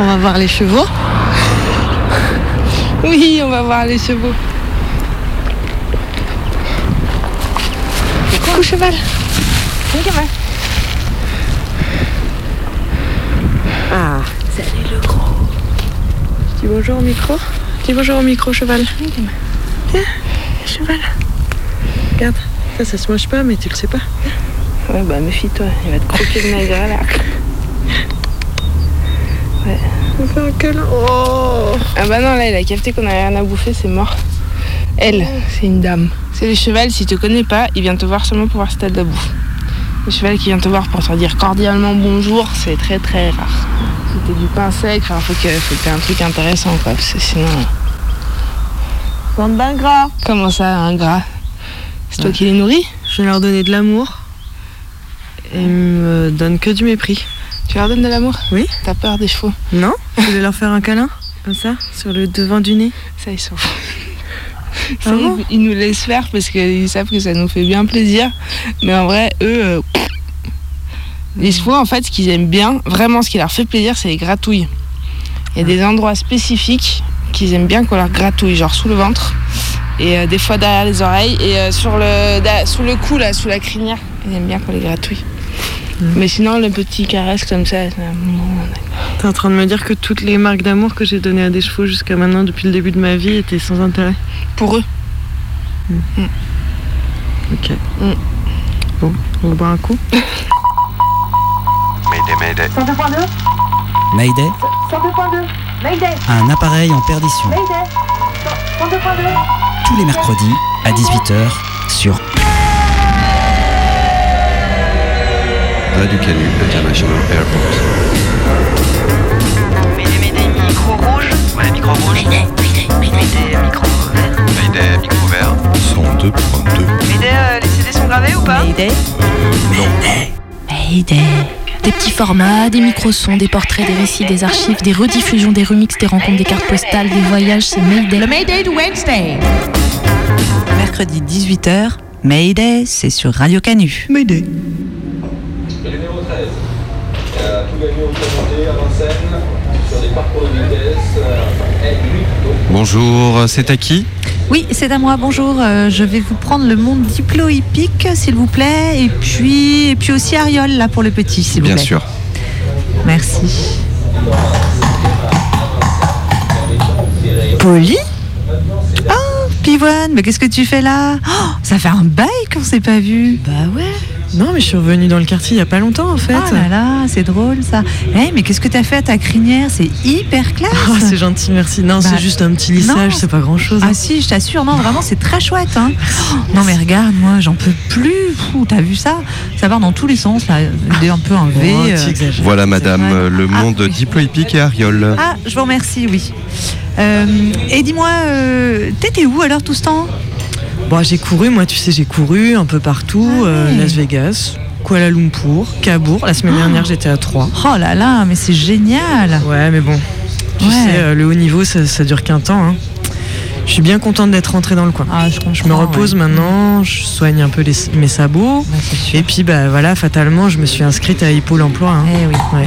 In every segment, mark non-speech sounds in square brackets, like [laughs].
On va voir les chevaux. [laughs] Oui, on va voir les chevaux. Coucou cheval? Cheval. Ah, salut le gros. Dis bonjour au micro. Dis bonjour au micro, cheval. Viens, cheval. Regarde, ça, ça se mange pas, mais tu le sais pas. Ouais, bah méfie-toi, il va te croquer le nez là. [laughs] Un câlin. Oh Ah bah non, là, il a capté qu'on avait rien à bouffer, c'est mort. Elle, c'est une dame. C'est le cheval, s'il te connaît pas, il vient te voir seulement pour voir si t'as de la bouffe. Le cheval qui vient te voir pour te dire cordialement bonjour, c'est très très rare. C'était du pain sec, il faut que faut que t'aies un truc intéressant quoi, parce que sinon. Bande d'ingrats Comment ça, un gras? C'est toi qui les nourris? Je vais leur donner de l'amour. Et ils me donnent que du mépris. Tu leur donnes de l'amour Oui. T'as peur des chevaux Non [laughs] Je voulais leur faire un câlin, comme ça, sur le devant du nez. Ça, ils sont. [laughs] Ah bon ils, nous laissent faire parce qu'ils savent que ça nous fait bien plaisir. Mais en vrai, eux, euh, les chevaux, en fait, ce qu'ils aiment bien, vraiment ce qui leur fait plaisir, c'est les gratouilles. Il y a des endroits spécifiques qu'ils aiment bien qu'on leur gratouille, genre sous le ventre et euh, des fois derrière les oreilles et euh, sur le, sous le cou, là, sous la crinière. Ils aiment bien qu'on les gratouille. Mais sinon, le petit caresse comme ça, c'est un moment, T'es en train de me dire que toutes les marques d'amour que j'ai données à des chevaux jusqu'à maintenant, depuis le début de ma vie, étaient sans intérêt. pour eux. Ok. Mm. Bon, on va boire un coup. [laughs] Mayday, mayday. 102.2 Mayday, 102.2 Mayday un appareil en perdition. Mayday 102.2 Tous les mercredis à 18h sur Radio Canu International Airport. Médé, médé, micro rouge. Ouais, micro rouge. Médé, médé, médé, micro vert. Mayday, micro vert. 102.2. Médé, euh, les CD sont gravés ou pas Mayday. Mayday. Des petits formats, des micro-sons, des portraits, des récits, des archives, des rediffusions, des remixes, des rencontres, des cartes postales, des voyages, c'est Mayday. Le Mayday de Wednesday. Mercredi 18h, Mayday, c'est sur Radio Canu. Mayday. Bonjour, c'est à qui? Oui, c'est à moi, bonjour. Euh, je vais vous prendre le monde diplo-hippique, s'il vous plaît. Et puis, et puis aussi Ariol, là, pour le petit, s'il vous Bien plaît. sûr. Merci. Polly Oh, Pivoine, mais qu'est-ce que tu fais là? Oh, Ça fait un bail qu'on s'est pas vu. Bah ouais. Non, mais je suis revenue dans le quartier il y a pas longtemps en fait. Oh là là, c'est drôle ça. Eh, mais qu'est-ce que t'as fait à ta crinière? C'est hyper classe. Oh, c'est gentil, merci. Non, Bah, c'est juste un petit lissage, c'est pas grand chose. Ah si, je t'assure, non, vraiment, c'est très chouette. Hein. Oh, non mais regarde, moi, j'en peux plus. T'as vu ça? Ça part dans tous les sens, là. Il est un peu un V. Oh, euh. tu. Voilà, madame, euh, le Ah, monde oui. diploïpique et Ariol. Ah, je vous remercie, oui. Euh, et dis-moi, euh, t'étais où alors tout ce temps? Bon, j'ai couru, moi, tu sais, j'ai couru un peu partout. Ah euh. Las Vegas, Kuala Lumpur, Cabourg. La semaine dernière, j'étais à 3. Oh là là, mais c'est génial. Ouais, mais bon, tu Ouais. sais, euh, le haut niveau, ça, ça dure qu'un temps. hein. Je suis bien contente d'être rentrée dans le coin. Ah, je, Je me repose maintenant, je soigne un peu les- mes sabots. Bah. Et puis, bah voilà, fatalement, je me suis inscrite à Hippo l'emploi. hein. Eh oui, Ouais.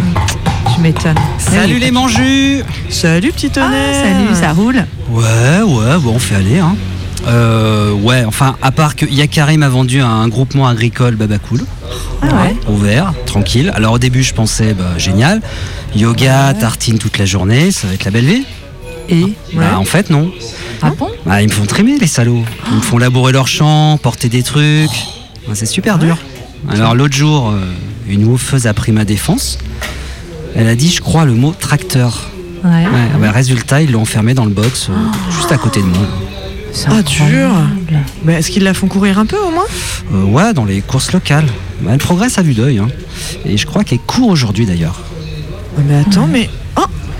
tu m'étonnes. Salut les mangus Salut, petit Ah, tonnerre salut, ça roule Ouais, ouais, bon, on fait aller, hein. Euh, ouais, enfin, à part que Yakari m'a vendu un groupement agricole Baba Cool, Ah ouais ouvert, tranquille. Alors au début, je pensais, bah, génial, yoga, tartine toute la journée, ça va être la belle vie. Et Bah, en fait, non. Ah bon? Bah, ils me font trimer, les salauds. Ils me font labourer leurs champs, porter des trucs. Ouais, c'est super dur. Alors l'autre jour, euh, une woofeuse a pris ma défense. Elle a dit, je crois, le mot tracteur. Ouais. Ouais, bah, résultat, ils l'ont enfermé dans le box, euh, juste à côté de moi. Ah, dur Bah, Est-ce qu'ils la font courir un peu au moins? Euh, ouais, dans les courses locales. Elle progresse à vue d'œil. hein. Et je crois qu'elle court aujourd'hui d'ailleurs. Ah, Mais attends, mais.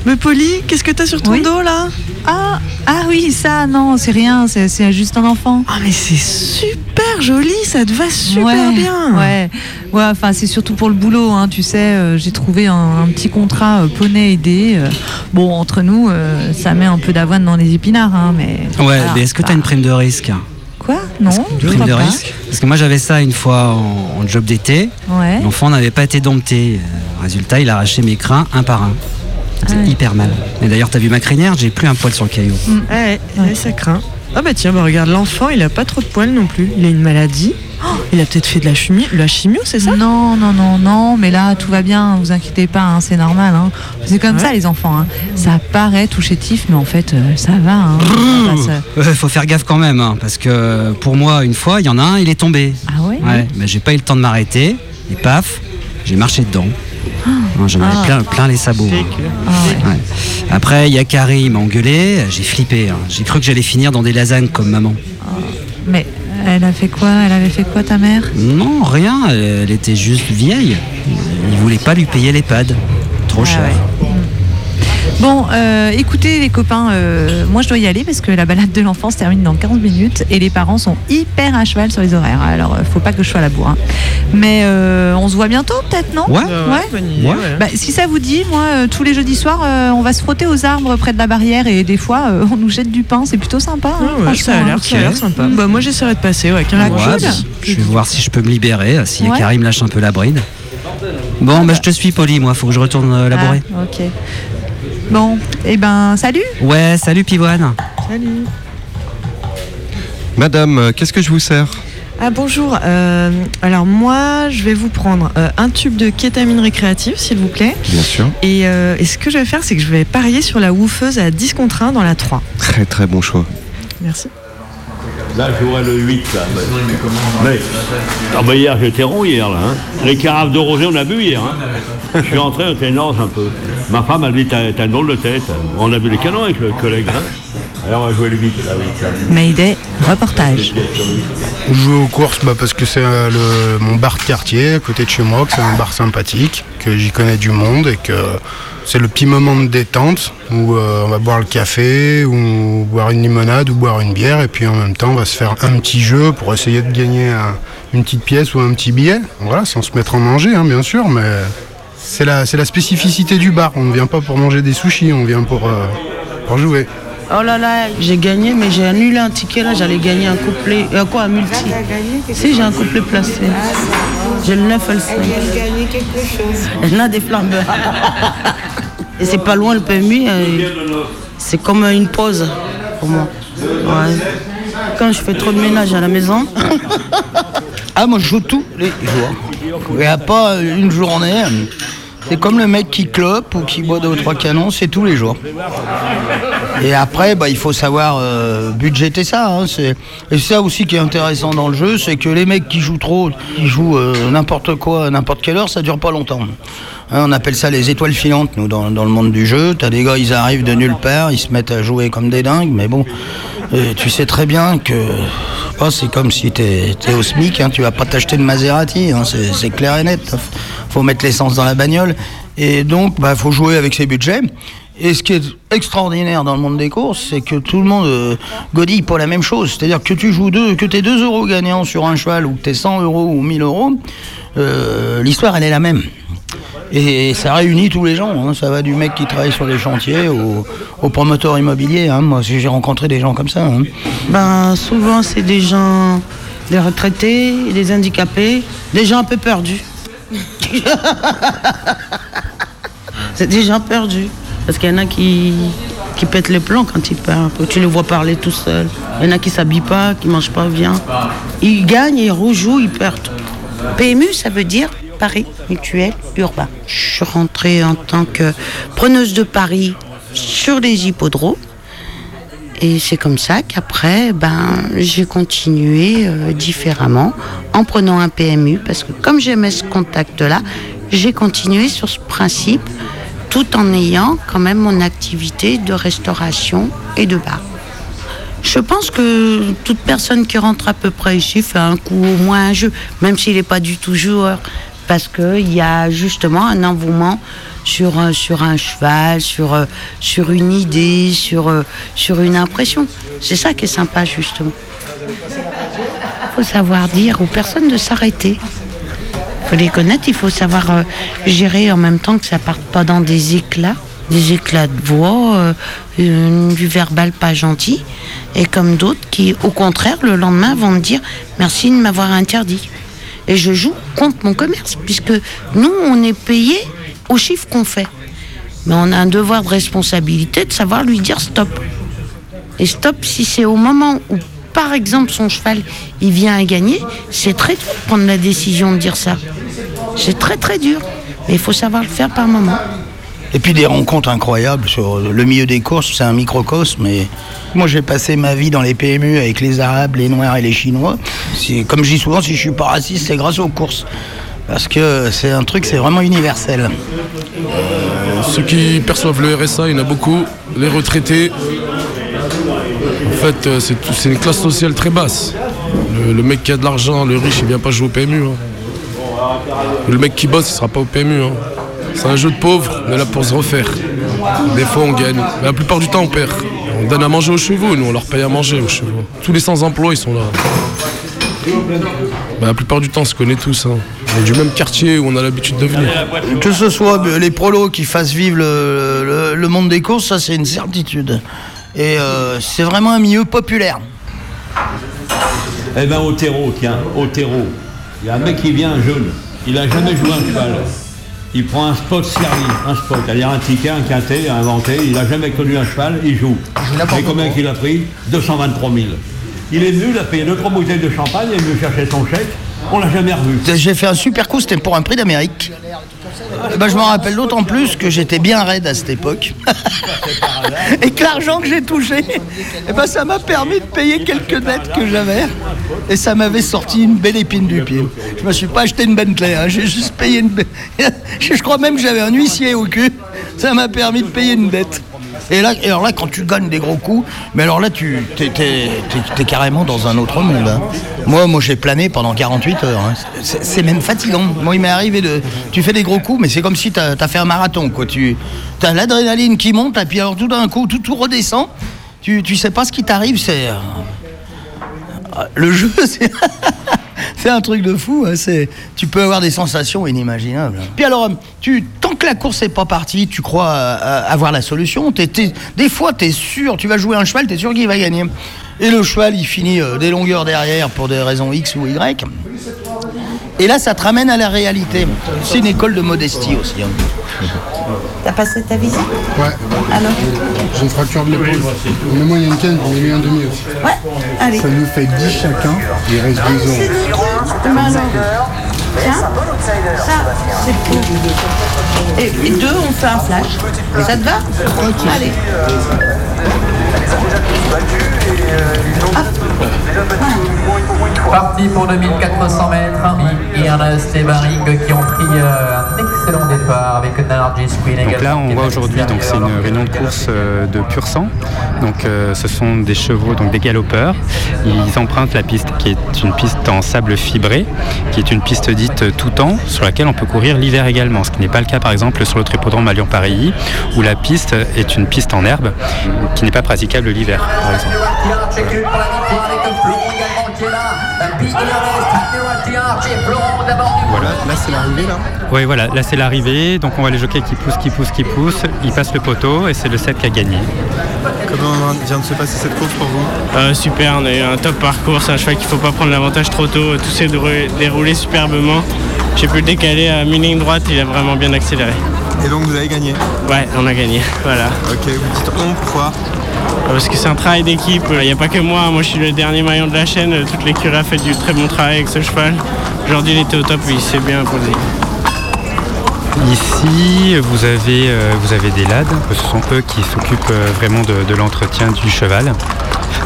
Mais Polly, qu'est-ce que t'as sur ton Oui. dos là? Ah, ah oui, ça, non, c'est rien, c'est juste un enfant. Ah, mais c'est super joli, ça te va super ouais, bien Ouais, ouais, enfin c'est surtout pour le boulot, hein, tu sais. euh, J'ai trouvé un, un petit contrat euh, poney aidé. euh, bon, entre nous, euh, ça met un peu d'avoine dans les épinards, hein, mais. Ouais, voilà, mais est-ce que t'as une prime de risque? Quoi? Non. je Prime de pas. risque? Parce que moi j'avais ça une fois en, en job d'été. Ouais. L'enfant n'avait pas été dompté. Résultat, il a arraché mes crins un par un. C'est Ouais. hyper mal. Et d'ailleurs, t'as vu ma crinière J'ai plus un poil sur le caillou. Ouais, ouais, ça craint. Ah bah tiens, bah regarde, l'enfant, il a pas trop de poils non plus. Il a une maladie. Oh, il a peut-être fait de la chimie, la chimio, c'est ça? Non, non, non, non, mais là tout va bien, vous inquiétez pas, hein, c'est normal. hein. C'est comme Ouais. ça les enfants. hein. Ça paraît tout chétif, mais en fait euh, ça va. hein. Ça passe, euh. Faut faire gaffe quand même, hein, parce que pour moi, une fois, il y en a un, il est tombé. Ah ouais? Ouais, mais j'ai pas eu le temps de m'arrêter. Et paf, j'ai marché dedans. Hein, J'en avais Ah. plein, plein les sabots. hein. Ah ouais. Ouais. Après, il y a Carrie, il m'a engueulé. J'ai flippé. hein. J'ai cru que j'allais finir dans des lasagnes comme maman. Mais elle a fait quoi? Elle avait fait quoi ta mère? Non, rien. Elle, elle était juste vieille. Il voulait pas lui payer l'EHPAD. Trop Ah cher. ouais. Bon, euh, écoutez les copains, euh, moi je dois y aller parce que la balade de l'enfant se termine dans 15 minutes et les parents sont hyper à cheval sur les horaires. Alors euh, faut pas que je sois à la bourre. hein. Mais euh, on se voit bientôt peut-être, non? Ouais. Ouais, idée. Bah, si ça vous dit, moi, euh, tous les jeudis soirs, euh, on va se frotter aux arbres près de la barrière et des fois, euh, on nous jette du pain. C'est plutôt sympa. hein, Ah ouais, ça a l'air sympa. Bah moi j'essaierai de passer, ouais, carrément. Ouais, cool. je vais voir si je peux me libérer, si me lâche un peu la bride. Bon, bah, je te suis, Poli, moi, faut que je retourne euh, labourer. Ah, ok. Bon, et ben, salut. Ouais, salut Pivoine. Salut. Madame, euh, qu'est-ce que je vous sers? Ah bonjour, euh, alors moi je vais vous prendre euh, un tube de kétamine récréative s'il vous plaît. Bien sûr. Et, euh, et ce que je vais faire c'est que je vais parier sur la woofeuse à 10 contre 1 dans la 3. Très très bon choix. Merci. Là, j'aurais le 8, là. Mais, ah bah hier, j'étais rond hier, là. hein. Les carafes de rosé, on a bu hier. hein. Je suis rentré, on était énorme un peu. Ma femme, elle dit, t'as une drôle de tête. On a bu les canons avec le collègue. hein. Alors, on va jouer le 8, là, oui. ça. Mayday, reportage. Je joue aux courses bah, parce que c'est euh, le- mon bar de quartier à côté de chez moi, que c'est un bar sympathique, que j'y connais du monde et que c'est le petit moment de détente où euh, on va boire le café ou boire une limonade ou boire une bière et puis en même temps on va se faire un petit jeu pour essayer de gagner un- une petite pièce ou un petit billet. Voilà, sans se mettre en manger hein, bien sûr, mais c'est la, c'est la spécificité du bar. On ne vient pas pour manger des sushis, on vient pour, euh, pour jouer. Oh là là, j'ai gagné, mais j'ai annulé un ticket là, j'allais gagner un couplet. Euh, quoi, un multi Si, j'ai un couplet placé. J'ai le 9 et le 5. gagné quelque chose. [laughs] Elle a des flambeurs. [laughs] Et c'est pas loin le PMU. euh, c'est comme une pause pour moi. Ouais. Quand je fais trop de ménage à la maison. Ah, moi je joue tous les jours. Il n'y a pas une journée. C'est comme le mec qui clope ou qui boit deux ou trois canons, c'est tous les jours. Et après, bah, il faut savoir euh, budgéter ça. hein, Et ça aussi qui est intéressant dans le jeu, c'est que les mecs qui jouent trop, qui jouent euh, n'importe quoi, n'importe quelle heure, ça dure pas longtemps. Hein, on appelle ça les étoiles filantes, nous, dans, dans le monde du jeu. T'as des gars, ils arrivent de nulle part, ils se mettent à jouer comme des dingues, mais bon, tu sais très bien que oh, c'est comme si es au SMIC, hein, tu vas pas t'acheter de Maserati, hein, c'est clair et net. Faut mettre l'essence dans la bagnole. Et donc, bah, faut jouer avec ses budgets. Et ce qui est extraordinaire dans le monde des courses, c'est que tout le monde euh, godille pour la même chose. C'est-à-dire que tu joues deux, que tu 2 euros gagnants sur un cheval ou que tu 100 euros ou 1000 euros, euh, l'histoire elle est la même. Et ça réunit tous les gens. hein. Ça va du mec qui travaille sur les chantiers au, promoteur immobilier. hein. Moi, j'ai rencontré des gens comme ça. hein. Ben, souvent, c'est des gens, des retraités, des handicapés, des gens un peu perdus. [laughs] c'est des gens perdus. Parce qu'il y en a qui, qui pètent les plombs quand ils perdent. Tu les vois parler tout seuls. Il y en a qui s'habillent pas, qui mangent pas bien. Ils gagnent, ils rejouent, ils perdent. PMU, ça veut dire Paris Mutuel Urbain. Je suis rentrée en tant que preneuse de Paris sur les hippodromes. Et c'est comme ça qu'après, ben, j'ai continué euh, différemment en prenant un PMU parce que comme j'aimais ce contact-là, j'ai continué sur ce principe tout en ayant quand même mon activité de restauration et de bar. Je pense que toute personne qui rentre à peu près ici fait un coup au moins un jeu, même s'il n'est pas du tout joueur, parce qu'il y a justement un engouement sur, un- sur un cheval, sur, euh, sur une idée, sur, euh, sur une impression. C'est ça qui est sympa justement. Il faut savoir dire aux personnes de s'arrêter. Il faut les connaître, il faut savoir euh, gérer en même temps que ça parte pas dans des éclats, des éclats de voix, euh, euh, du verbal pas gentil, et comme d'autres qui, au contraire, le lendemain vont me dire merci de m'avoir interdit. Et je joue contre mon commerce, puisque nous, on est payé au chiffre qu'on fait. Mais on a un devoir de responsabilité de savoir lui dire stop. Et stop, si c'est au moment où, par exemple, son cheval, il vient à gagner, c'est très dur de prendre la décision de dire ça. C'est très très dur. Mais il faut savoir le faire par moment. Et puis des rencontres incroyables sur le milieu des courses, c'est un microcosme. Mais moi, j'ai passé ma vie dans les PMU avec les Arabes, les Noirs et les Chinois. Comme je dis souvent, si je suis pas raciste, c'est grâce aux courses. Parce que c'est un truc, c'est vraiment universel. Ceux qui perçoivent le RSA, il y en a beaucoup. Les retraités. En fait, euh, c'est une classe sociale très basse. Le, le mec qui a de l'argent, le riche, il vient pas jouer au PMU. hein. Le mec qui bosse, il sera pas au PMU. hein. C'est un jeu de pauvres, on est là pour se refaire. Des fois, on gagne. Mais la plupart du temps, on perd. On donne à manger aux chevaux, nous, on leur paye à manger aux chevaux. Tous les sans-emploi, ils sont là. Bah, la plupart du temps, on se connaît tous. hein. On est du même quartier où on a l'habitude de venir. Que ce soit les prolos qui fassent vivre le, le- le monde des courses, ça c'est une certitude. Et euh, c'est vraiment un milieu populaire. Eh ben au terreau, tiens, au terreau. Il y a un mec qui vient jeune, il a jamais joué un cheval. Il prend un spot servi, un spot, c'est-à-dire un ticket, un quintet, un inventé, il n'a jamais connu un cheval, il joue. Et combien qu'il a pris? 223 000. Il est venu, il a payé 2-3 bouteilles de champagne, il est venu chercher son chèque, on l'a jamais revu. J'ai fait un super coup, c'était pour un prix d'Amérique. Eh ben, je m'en rappelle d'autant plus que j'étais bien raide à cette époque. [laughs] Et que l'argent que j'ai touché, eh ben, ça m'a permis de payer quelques dettes que j'avais. Et ça m'avait sorti une belle épine du pied. Je me suis pas acheté une Bentley, hein, j'ai juste payé une. [laughs] je crois même que j'avais un huissier au cul. Ça m'a permis de payer une dette. Et là, alors là, quand tu gagnes des gros coups, mais alors là, tu t'es, carrément dans un autre monde. hein. Moi, moi, j'ai plané pendant 48 heures. hein. C'est, même fatigant. Moi, il m'est arrivé de, tu fais des gros coups, mais c'est comme si tu as fait un marathon, quoi. Tu as l'adrénaline qui monte, et puis alors tout d'un coup, tout, tout redescend. Tu, tu sais pas ce qui t'arrive. C'est euh, le jeu, c'est. [laughs] C'est un truc de fou, hein, c'est, tu peux avoir des sensations inimaginables. Puis alors, tu, tant que la course n'est pas partie, tu crois euh, euh, avoir la solution. T'es- des fois, tu es sûr, tu vas jouer un cheval, tu es sûr qu'il va gagner. Et le cheval, il finit euh, des longueurs derrière pour des raisons X ou Y. Et là, ça te ramène à la réalité. C'est une école de modestie aussi. hein. T'as passé ta visite Ouais. Alors J'ai une fracture de l'épaule. Mais moi, il y a une canne, j'en ai mis un demi aussi. Ouais, allez. Ça nous fait 10 chacun. Il reste 2 euros. Alors. Tiens, ça, c'est pour. Et, et deux, on fait un flash. Ça te va? Allez. Parti pour 2400 mètres. Il y en a Stebaring qui ont pris euh, un excellent départ avec Nargis Queen Donc là, on voit aujourd'hui, donc c'est une réunion de course euh, de pur sang. Donc, euh, ce sont des chevaux, donc des galopeurs. Ils empruntent la piste qui est une piste en sable fibré, qui est une piste dite tout temps, sur laquelle on peut courir l'hiver également. Ce qui n'est pas le cas, par exemple, sur l'autre hippodrome à Lyon-Pareilly, où la piste est une piste en herbe, qui n'est pas praticable l'hiver, par exemple. Voilà, là c'est l'arrivée là Oui, voilà, là c'est l'arrivée. Donc on voit les jockeys qui poussent, qui poussent, qui poussent. Ils passent le poteau et c'est le 7 qui a gagné. Comment vient de se passer cette course pour vous? Euh, super, on a eu un top parcours, c'est un cheval qu'il faut pas prendre l'avantage trop tôt, tout s'est déroulé- superbement. J'ai pu le décaler à mi-ligne droite, il a vraiment bien accéléré. Et donc vous avez gagné? Ouais, on a gagné, [laughs] voilà. Ok, vous dites on, pourquoi? Parce que c'est un travail d'équipe, il n'y a pas que moi, moi je suis le dernier maillon de la chaîne, toute l'écurie a fait du très bon travail avec ce cheval. Aujourd'hui il était au top, il s'est bien imposé. Ici, vous avez, euh, vous avez des lades. Ce sont eux qui s'occupent euh, vraiment de, l'entretien du cheval.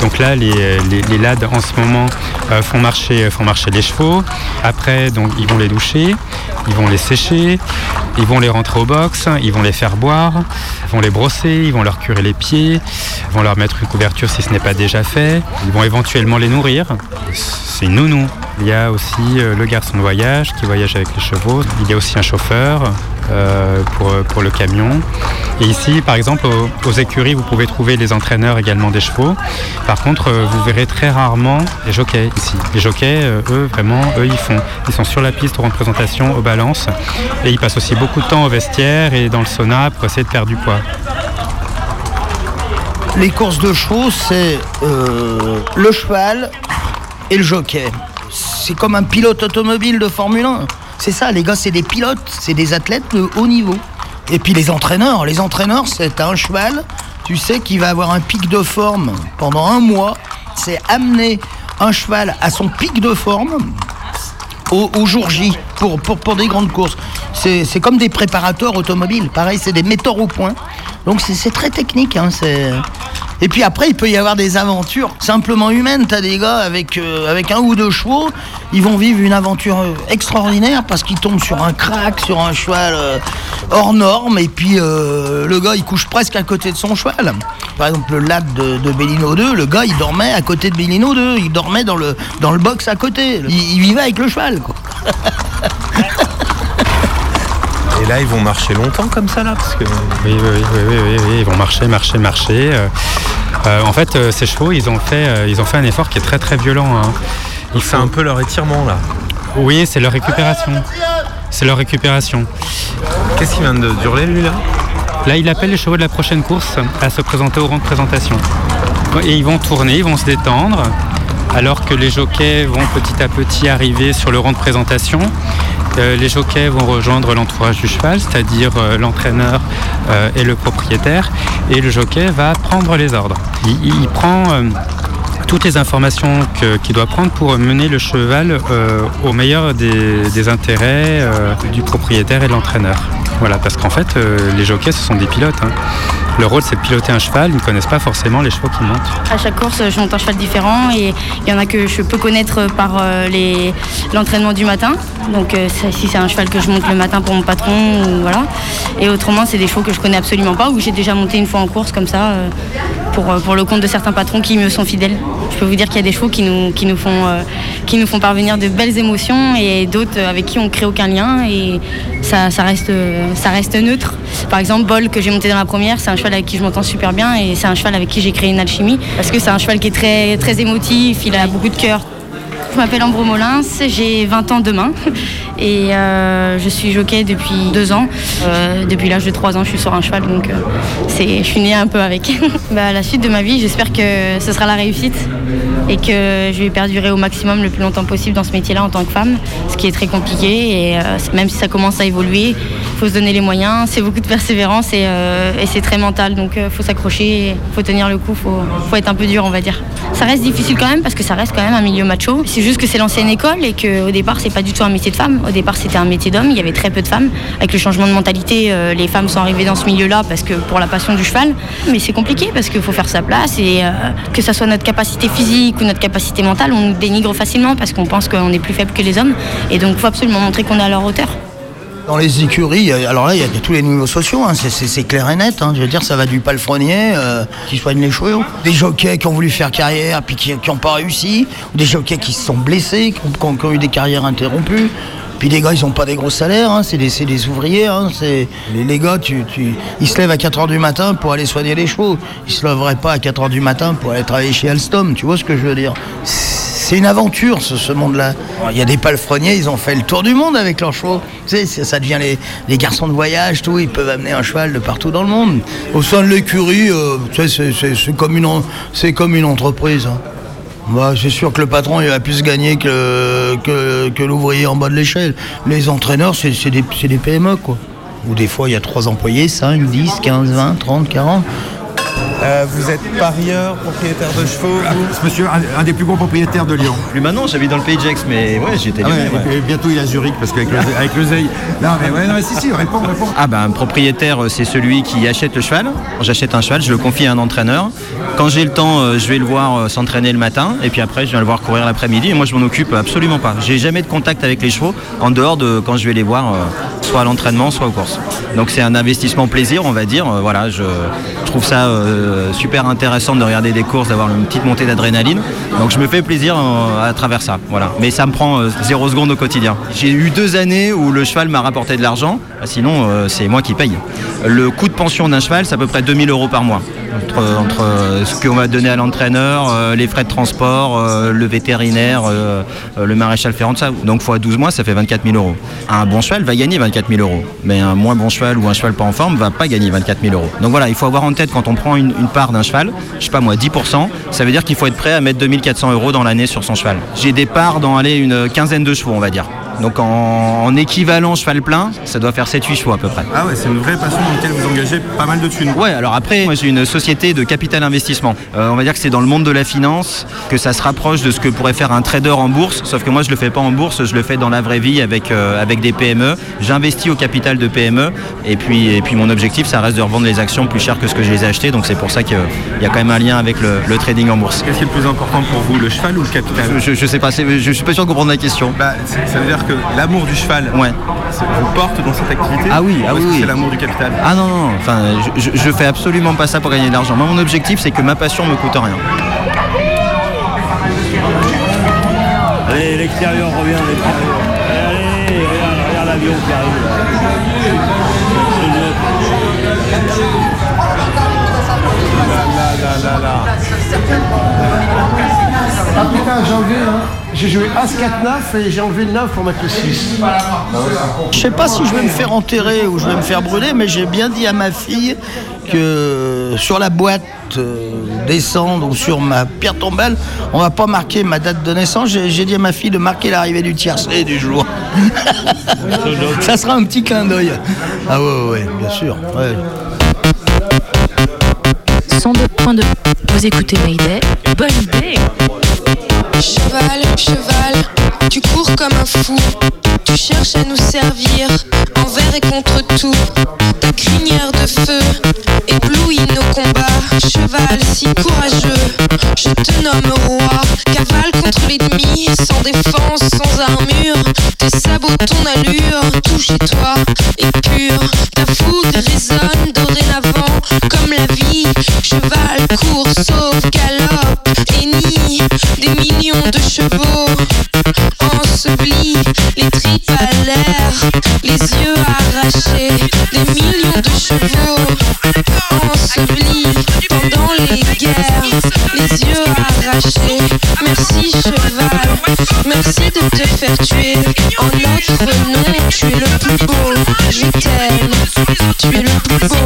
Donc là, les, les, en ce moment euh, font, marcher, font marcher les chevaux. Après, donc, ils vont les doucher, ils vont les sécher, ils vont les rentrer au box, ils vont les faire boire, ils vont les brosser, ils vont leur curer les pieds, ils vont leur mettre une couverture si ce n'est pas déjà fait. Ils vont éventuellement les nourrir. C'est nounou. Il y a aussi euh, le garçon de voyage qui voyage avec les chevaux. Il y a aussi un chauffeur euh, pour, pour le camion. Et ici, par exemple, aux, écuries, vous pouvez trouver les entraîneurs également des chevaux. Par contre, euh, vous verrez très rarement les jockeys ici. Les jockeys, euh, eux, vraiment, eux, ils font, ils sont sur la piste aux représentations, aux balances, et ils passent aussi beaucoup de temps au vestiaire et dans le sauna pour essayer de perdre du poids. Les courses de chevaux, c'est le cheval et le jockey. C'est comme un pilote automobile de Formule 1. C'est ça, les gars, c'est des pilotes, c'est des athlètes de haut niveau. Et puis les entraîneurs, les entraîneurs, c'est un cheval, tu sais, qui va avoir un pic de forme pendant un mois. C'est amener un cheval à son pic de forme au, jour J pour, pour, pour des grandes courses. C'est comme des préparateurs automobiles. Pareil, c'est des metteurs au point. Donc c'est c'est très technique. hein, c'est- Et puis après, il peut y avoir des aventures simplement humaines. Tu as des gars avec, euh, avec un ou deux chevaux, ils vont vivre une aventure euh, extraordinaire parce qu'ils tombent sur un crack, sur un cheval euh, hors norme. Et puis euh, le gars, il couche presque à côté de son cheval. Par exemple, le lac de, de Bellino 2, le gars, il dormait à côté de Bellino 2. Il dormait dans le, dans le box à côté. Il, il vivait avec le cheval. Quoi. [laughs] Et là, ils vont marcher longtemps comme ça, là parce que... Oui, oui, oui, oui, oui, oui, oui, ils vont marcher, marcher, marcher. euh, euh, en fait, euh, ces chevaux, ils ont fait, euh, ils ont fait un effort qui est très, très violent. hein. Il C'est un peu leur étirement, là. Oui, c'est leur récupération. C'est leur récupération. Qu'est-ce qu'il vient de hurler, lui, là? Là, il appelle les chevaux de la prochaine course à se présenter au rang de présentation. Et ils vont tourner, ils vont se détendre, alors que les jockeys vont petit à petit arriver sur le rang de présentation. Euh, les jockeys vont rejoindre l'entourage du cheval, c'est-à-dire euh, l'entraîneur euh, et le propriétaire, et le jockey va prendre les ordres. Il, prend toutes les informations qu'il doit prendre pour mener le cheval au meilleur des, intérêts du propriétaire et de l'entraîneur. Voilà, parce qu'en fait, les jockeys, ce sont des pilotes. hein. Leur rôle, c'est de piloter un cheval. Ils ne connaissent pas forcément les chevaux qu'ils montent. À chaque course, je monte un cheval différent et il y en a que je peux connaître par euh, l'entraînement du matin. Donc euh, si c'est un cheval que je monte le matin pour mon patron, voilà. Et autrement, c'est des chevaux que je connais absolument pas ou j'ai déjà monté une fois en course comme ça euh, pour, euh, pour le compte de certains patrons qui me sont fidèles. Je peux vous dire qu'il y a des chevaux qui nous, qui nous, font, euh, qui nous font parvenir de belles émotions et d'autres avec qui on crée aucun lien et ça, ça, reste, euh, ça reste neutre. Par exemple, Bol que j'ai monté dans la première, c'est un cheval avec qui je m'entends super bien et c'est un cheval avec qui j'ai créé une alchimie parce que c'est un cheval qui est très, très émotif, il a beaucoup de cœur. Je m'appelle Ambro Molins, j'ai 20 ans demain et euh, je suis jockey depuis deux ans. Euh, depuis l'âge de 3 ans, je suis sur un cheval donc euh, je suis née un peu avec. [laughs] bah, la suite de ma vie, j'espère que ce sera la réussite et que je vais perdurer au maximum le plus longtemps possible dans ce métier-là en tant que femme, ce qui est très compliqué et même si ça commence à évoluer, faut se donner les moyens, c'est beaucoup de persévérance et, euh, c'est très mental donc il faut s'accrocher, il faut tenir le coup, il faut, faut être un peu dur on va dire. Ça reste difficile quand même parce que ça reste quand même un milieu macho. C'est juste que c'est l'ancienne école et qu'au départ c'est pas du tout un métier de femme. Au départ c'était un métier d'homme, il y avait très peu de femmes. Avec le changement de mentalité, euh, les femmes sont arrivées dans ce milieu-là parce que pour la passion du cheval. Mais c'est compliqué parce qu'il faut faire sa place et euh, que ça soit notre capacité physique ou notre capacité mentale, on nous dénigre facilement parce qu'on pense qu'on est plus faible que les hommes. Et donc il faut absolument montrer qu'on est à leur hauteur. Dans les écuries, euh, alors là, il y a tous les niveaux sociaux, hein, c'est- clair et net. hein. Je veux dire, ça va du palefrenier euh, qui soigne les chevaux, des jockeys qui ont voulu faire carrière puis qui n'ont pas réussi, des jockeys qui se sont blessés, qui ont eu des carrières interrompues. Puis les gars, ils n'ont pas des gros salaires, hein, c'est des, des ouvriers. hein, les, les gars, tu, tu- ils se lèvent à 4h du matin pour aller soigner les chevaux. Ils se lèveraient pas à 4h du matin pour aller travailler chez Alstom, tu vois ce que je veux dire c'est une aventure ce, monde-là. Il y a des palefreniers, ils ont fait le tour du monde avec leurs chevaux. Ça, devient les, garçons de voyage, tout. Ils peuvent amener un cheval de partout dans le monde. Au sein de l'écurie, euh, c'est comme une entreprise. hein. C'est sûr que le patron il va plus gagner que, l'ouvrier en bas de l'échelle. Les entraîneurs, c'est des, des PME, quoi. Ou des fois, il y a trois employés, 5, 10, 15, 20, 30, 40. Euh, vous êtes parieur, propriétaire de chevaux vous Monsieur, un, un des plus gros propriétaires de Lyon. Plus maintenant, j'habite dans le pays de Gex, mais ouais, j'étais Ah ouais, ouais. bientôt il est à Zurich parce qu'avec le- avec l'oseille. Non mais ouais, non, mais si, si, réponds, réponds. Ah ben un propriétaire, euh, c'est celui qui achète le cheval. Quand j'achète un cheval, je le confie à un entraîneur. Quand j'ai le temps, euh, je vais le voir s'entraîner le matin, et puis après, je viens le voir courir l'après-midi. Et moi, je m'en occupe absolument pas. J'ai jamais de contact avec les chevaux en dehors de quand je vais les voir, soit à l'entraînement, soit aux courses. Donc c'est un investissement plaisir, on va dire. Euh, voilà, je, trouve ça euh, super intéressant de regarder des courses, d'avoir une petite montée d'adrénaline. Donc je me fais plaisir euh, à travers ça. Voilà. Mais ça me prend zéro seconde au quotidien. J'ai eu deux années où le cheval m'a rapporté de l'argent. Sinon, euh, c'est moi qui paye. Le coût de pension d'un cheval, c'est à peu près 2000 euros par mois. Entre, entre, ce qu'on va donner à l'entraîneur, les frais de transport, le vétérinaire, le maréchal ferrant, ça. Donc fois 12 mois, ça fait 24 000 euros. Un bon cheval va gagner 24 000 Mais un moins bon cheval ou un cheval pas en forme va pas gagner 24 000 euros. Donc voilà, il faut avoir en tête quand on prend une, part d'un cheval, je sais pas moi, 10%, ça veut dire qu'il faut être prêt à mettre 2400 euros dans l'année sur son cheval. J'ai des parts dans allez, une quinzaine de chevaux, on va dire. Donc en, en équivalent cheval plein, ça doit faire 7-8 chevaux à peu près. Ah ouais, c'est une vraie passion dans laquelle vous engagez pas mal de thunes. Ouais, alors après, moi j'ai une société de capital investissement. Euh, on va dire que c'est dans le monde de la finance que ça se rapproche de ce que pourrait faire un trader en bourse, sauf que moi je le fais pas en bourse, je le fais dans la vraie vie avec, euh, avec des PME. J'investis au capital de PME et puis, et puis mon objectif ça reste de revendre les actions plus cher que ce que je les ai achetées, donc c'est pour ça qu'il y a quand même un lien avec le, le trading en bourse. Qu'est-ce qui est le plus important pour vous, le cheval ou le capital? Je, je sais pas, c'est- je suis pas sûr de comprendre la question. Bah, ça veut dire que l'amour du cheval Ouais. c'est- vous porte dans cette activité Ah oui, ah oui. C'est l'amour du capital. Ah non, non, enfin, je, fais absolument pas ça pour gagner de l'argent. Moi, mon objectif, c'est que ma passion me coûte rien. Allez, l'extérieur revient, l'extérieur. Allez, allez, regarde, regarde l'avion qui arrive. Ah putain, j'ai enlevé, hein. j'ai joué As-4-9 et j'ai enlevé le 9 pour mettre le 6. Je sais pas si je vais me faire enterrer ou je vais me faire brûler, mais j'ai bien dit à ma fille que sur la boîte euh, descendre ou sur ma pierre tombale, on va pas marquer ma date de naissance. J'ai dit à ma fille de marquer l'arrivée du tiercé du jour. [laughs] Ça sera un petit clin d'œil. Ah ouais, ouais, ouais, bien sûr. ouais. 102.2. Vous écoutez Mayday. Bonne idée. Cheval, cheval, tu cours comme un fou. Tu cherches à nous servir envers et contre tout. Ta crinière de feu éblouit nos combats. Cheval si courageux, je te nomme roi. Cavale contre l'ennemi, sans défense, sans armure. Tes sabots, ton allure, tout chez toi est pur. Ta fougue résonne dorénavant comme la vie. Cheval court, sauve, galope et nie des millions de chevaux ensevelis, les tripes à l'air, les yeux arrachés, des millions de chevaux ensevelis pendant les guerres, les yeux arrachés. Merci cheval, merci de te faire tuer en notre nom. Tu es le plus beau, je t'aime, tu es le plus beau.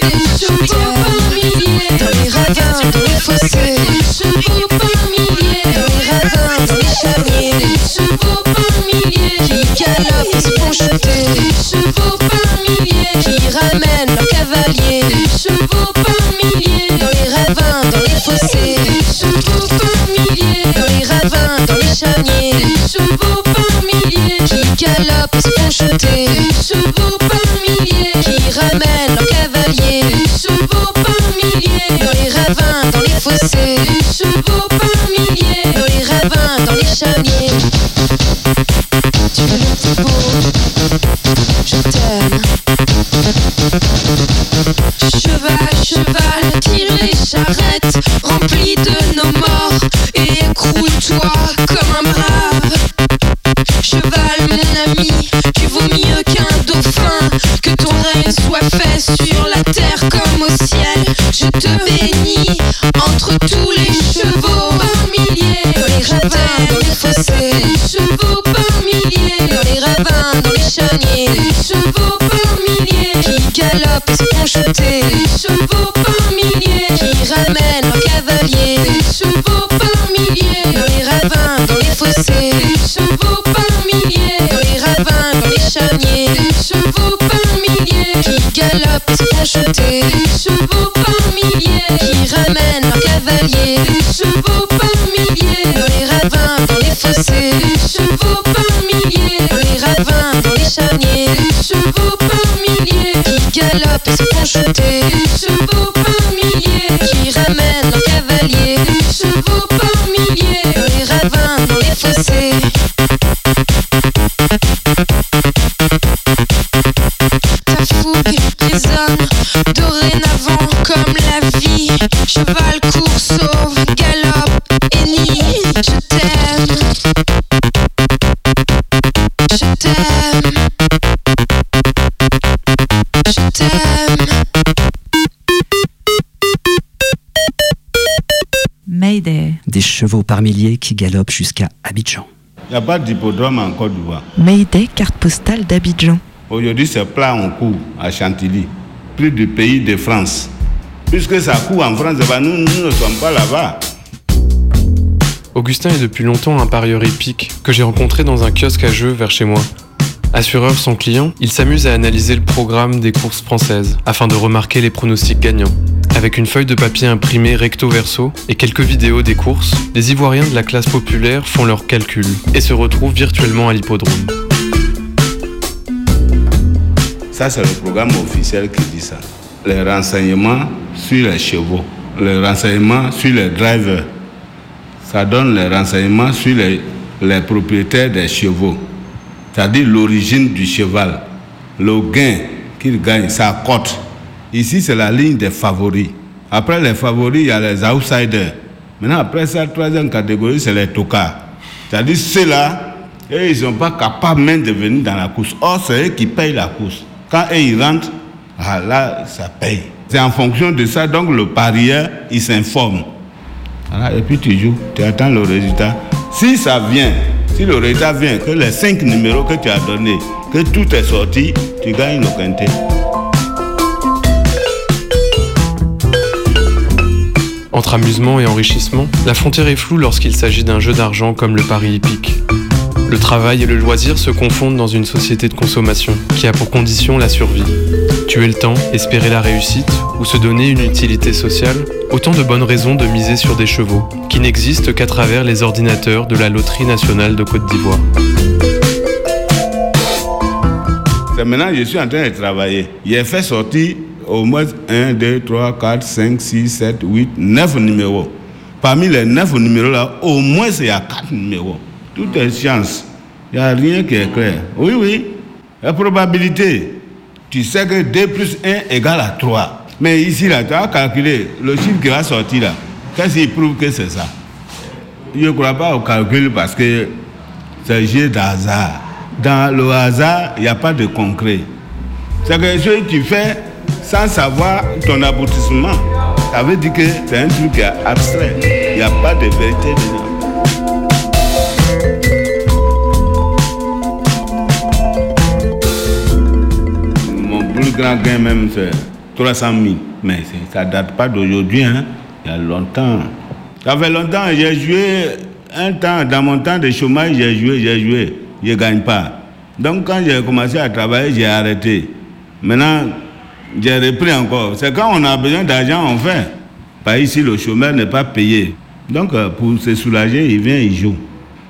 Des chevaux par milliers dans les ravins, dans les fossés. Des chevaux chuter. Des chevaux par milliers qui ramènent leurs cavaliers. Des chevaux par dans les ravins, dans les fossés. Des chevaux par milliers dans les ravins, dans les chamiers. Des chevaux par milliers qui galopent et se font chuter. Des chevaux par qui ramènent entre tous les chevaux par milliers. Dans les ravins, dans les fossés. Des chevaux par milliers. Dans les ravins, dans les chaniers. Des chevaux par milliers. Qui galopent et se font chevaux par milliers. Qui ramènent leurs cavaliers. Des chevaux par milliers. Dans les ravins, dans les fossés. Des chevaux par milliers. Dans les ravins, dans les chaniers. Des chevaux par milliers. Qui galopent et se font chevaux par milliers. Qui ramènent leurs cavaliers. Des chevaux par milliers. Dans les ravins, dans les fossés. Des chevaux par milliers. Dans les ravins, dans les chaniers. Des chevaux par milliers. Qui galopent et se font chuter. Des chevaux par milliers. Qui ramènent leurs cavaliers. Des chevaux par milliers. Dans les ravins, dans les fossés. Cheval court, sauve, galope et nie. Je t'aime. Je t'aime. Je t'aime. Mayday. Des chevaux par milliers qui galopent jusqu'à Abidjan. Il n'y a pas d'hippodrome en Côte d'Ivoire. Mayday, carte postale d'Abidjan. Aujourd'hui, c'est plat en cours à Chantilly, plus du pays de France. Puisque ça court en France, nous, nous ne sommes pas là-bas. Augustin est depuis longtemps un parieur épique que j'ai rencontré dans un kiosque à jeux vers chez moi. Assureur sans client, il s'amuse à analyser le programme des courses françaises afin de remarquer les pronostics gagnants. Avec une feuille de papier imprimée recto verso et quelques vidéos des courses, les Ivoiriens de la classe populaire font leurs calculs et se retrouvent virtuellement à l'hippodrome. Ça, c'est le programme officiel qui dit ça. Les renseignements sur les chevaux, les renseignements sur les drivers. Ça donne les renseignements sur les, les propriétaires des chevaux. C'est-à-dire l'origine du cheval, le gain qu'il gagne, sa cote. Ici, c'est la ligne des favoris. Après les favoris, il y a les outsiders. Maintenant, après ça, troisième catégorie, c'est les tocards. C'est-à-dire ceux-là, eux, ils ne sont pas capables même de venir dans la course. Or, c'est eux qui payent la course. Quand eux, ils rentrent, ah, là, ça paye. C'est en fonction de ça, donc le parieur, il s'informe. Voilà, et puis tu joues, tu attends le résultat. Si ça vient, si le résultat vient, que les cinq numéros que tu as donnés, que tout est sorti, tu gagnes le quintet. Entre amusement et enrichissement, la frontière est floue lorsqu'il s'agit d'un jeu d'argent comme le pari hippique. Le travail et le loisir se confondent dans une société de consommation qui a pour condition la survie. Tuer le temps, espérer la réussite ou se donner une utilité sociale, autant de bonnes raisons de miser sur des chevaux, qui n'existent qu'à travers les ordinateurs de la Loterie nationale de Côte d'Ivoire. Maintenant je suis en train de travailler. J'ai fait sortir au moins 1, 2, 3, 4, 5, 6, 7, 8, 9 numéros. Parmi les 9 numéros là, au moins il y a 4 numéros. Tout est science. Il n'y a rien qui est clair. Oui, oui. La probabilité. Tu sais que 2 plus 1 égale à 3. Mais ici, là, tu as calculé le chiffre qui va sortir là. Qu'est-ce qui prouve que c'est ça? Je ne crois pas au calcul parce que c'est un jeu d'hasard. Dans le hasard, il n'y a pas de concret. C'est quelque chose que tu fais sans savoir ton aboutissement. Ça veut dire que c'est un truc abstrait. Il n'y a pas de vérité dedans. Grand gain même, c'est 300 000. Mais ça ne date pas d'aujourd'hui, hein. il y a longtemps. Ça fait longtemps, j'ai joué un temps, dans mon temps de chômage, j'ai joué, j'ai joué, je ne gagne pas. Donc quand j'ai commencé à travailler, j'ai arrêté. Maintenant, j'ai repris encore. C'est quand on a besoin d'argent, on fait. Par ici, le chômeur n'est pas payé. Donc euh, pour se soulager, il vient, il joue.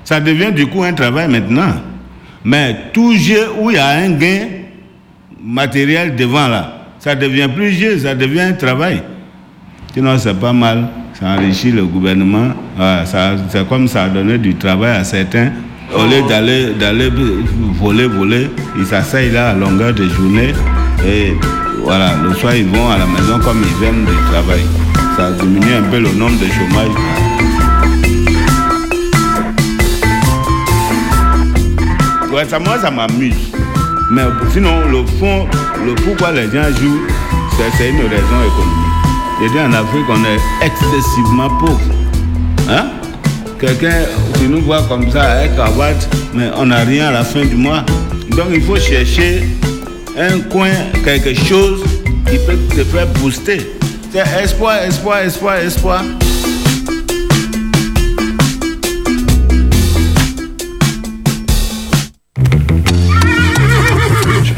Ça devient du coup un travail maintenant. Mais tout jeu où il y a un gain matériel devant là, ça devient plus jeu, ça devient un travail. Sinon, c'est pas mal. Ça enrichit le gouvernement. Ah, c'est comme ça a donné du travail à certains. Au lieu d'aller, d'aller voler, voler, ils s'asseyent là à longueur de journée. Et voilà, le soir, ils vont à la maison comme ils viennent du travail. Ça diminue un peu le nombre de chômage. Ouais, moi, ça m'amuse. Mais sinon, le fond, le pourquoi les gens jouent, c'est- une raison économique. Je dis en Afrique, on est excessivement pauvre. Hein? Quelqu'un, tu nous vois comme ça, avec cravate, mais on n'a rien à la fin du mois. Donc il faut chercher un coin, quelque chose qui peut te faire booster. C'est espoir, espoir, espoir, espoir.